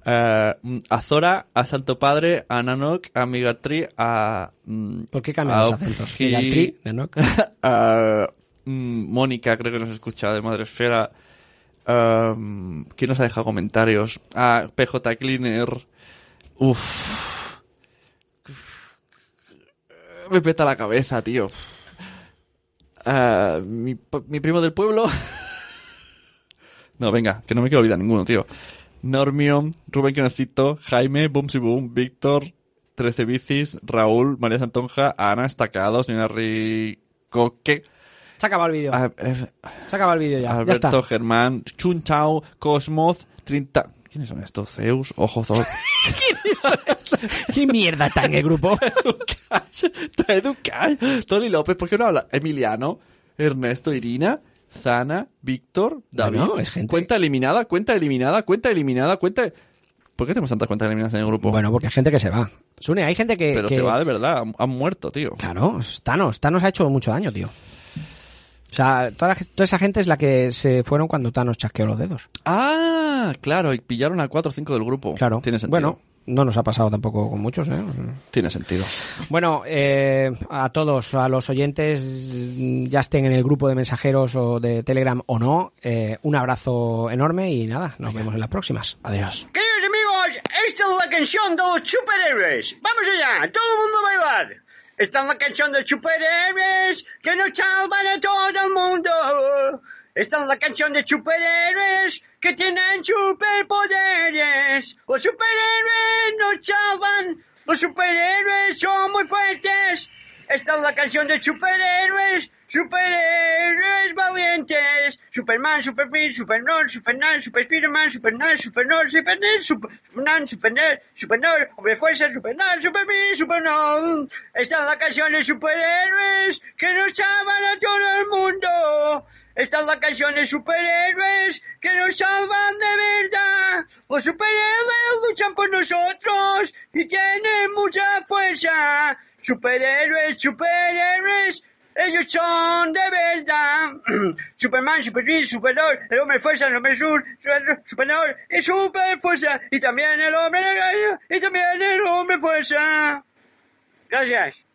Eh, mm, a Zora, a Santo Padre, a Nanok, a Migatri, a. mm, ¿Por qué cambian los acentos? Oji, Mira, el tri, Nenok. a mm, Mónica, creo que nos escucha de Madresfera. Um, ¿Quién nos ha dejado comentarios? A PJ Cleaner. Uf. Me peta la cabeza, tío. Ah, mi, mi primo del pueblo. no, venga, que no me quiero olvidar ninguno, tío. Normion, Rubén Quinocito, Jaime, Bumsy Boom, Víctor, Trece Bicis, Raúl, María Santonja, Ana Estacados, Nina Ricoque, Se ha acabado el vídeo. a- eh, Se ha acabado el vídeo ya. Alberto ya está. Germán, Chun Chao, Cosmoz, 30... ¿Quiénes son estos? Zeus, Ojo, Thor. ¿Qué mierda está en el grupo? Educach. Tony López, ¿por qué no habla? Emiliano, Ernesto, Irina, Zana, Víctor, David. Bueno, es gente- Cuenta eliminada, cuenta eliminada, cuenta eliminada, cuenta... ¿Por qué tenemos tantas cuentas eliminadas en el grupo? Bueno, porque hay gente que se va. Sune, hay gente que... Pero que- se va de verdad, han, han muerto, tío. Claro, Thanos. Thanos ha hecho mucho daño, tío. O sea, toda, la- toda esa gente es la que se fueron cuando Thanos chasqueó los dedos. Ah, claro, y pillaron a 4 o 5 del grupo. Claro. Tiene sentido. Bueno, no nos ha pasado tampoco con muchos, ¿eh? Tiene sentido. Bueno, eh, a todos, a los oyentes, ya estén en el grupo de mensajeros o de Telegram o no, eh, un abrazo enorme y nada, nos vemos en las próximas. Adiós. Queridos amigos, esta es la canción de los superhéroes. Vamos allá, todo el mundo a bailar. Esta es la canción de superhéroes que nos salvan a todo el mundo. Esta es la canción de superhéroes que tienen superpoderes. Los superhéroes nos salvan. Los superhéroes son muy fuertes. Esta es la canción de superhéroes, superhéroes valientes. Superman, Superman, Supernor, Superman, Super Spiderman, Supernor, Supernor, Supernor, Superman, Supernor, Supernor, Hombre Fuerza, Superman, Superman, Supernor. Esta es la canción de superhéroes que nos salvan a todo el mundo. Esta es la canción de superhéroes que nos salvan de verdad. Los superhéroes luchan por nosotros y tienen mucha fuerza. Superhéroes, superhéroes, ellos son de verdad. Superman, Superman, Superdor, el hombre fuerza, el hombre sur, Superdor y super fuerza. Y también el hombre y también el hombre fuerza. Gracias.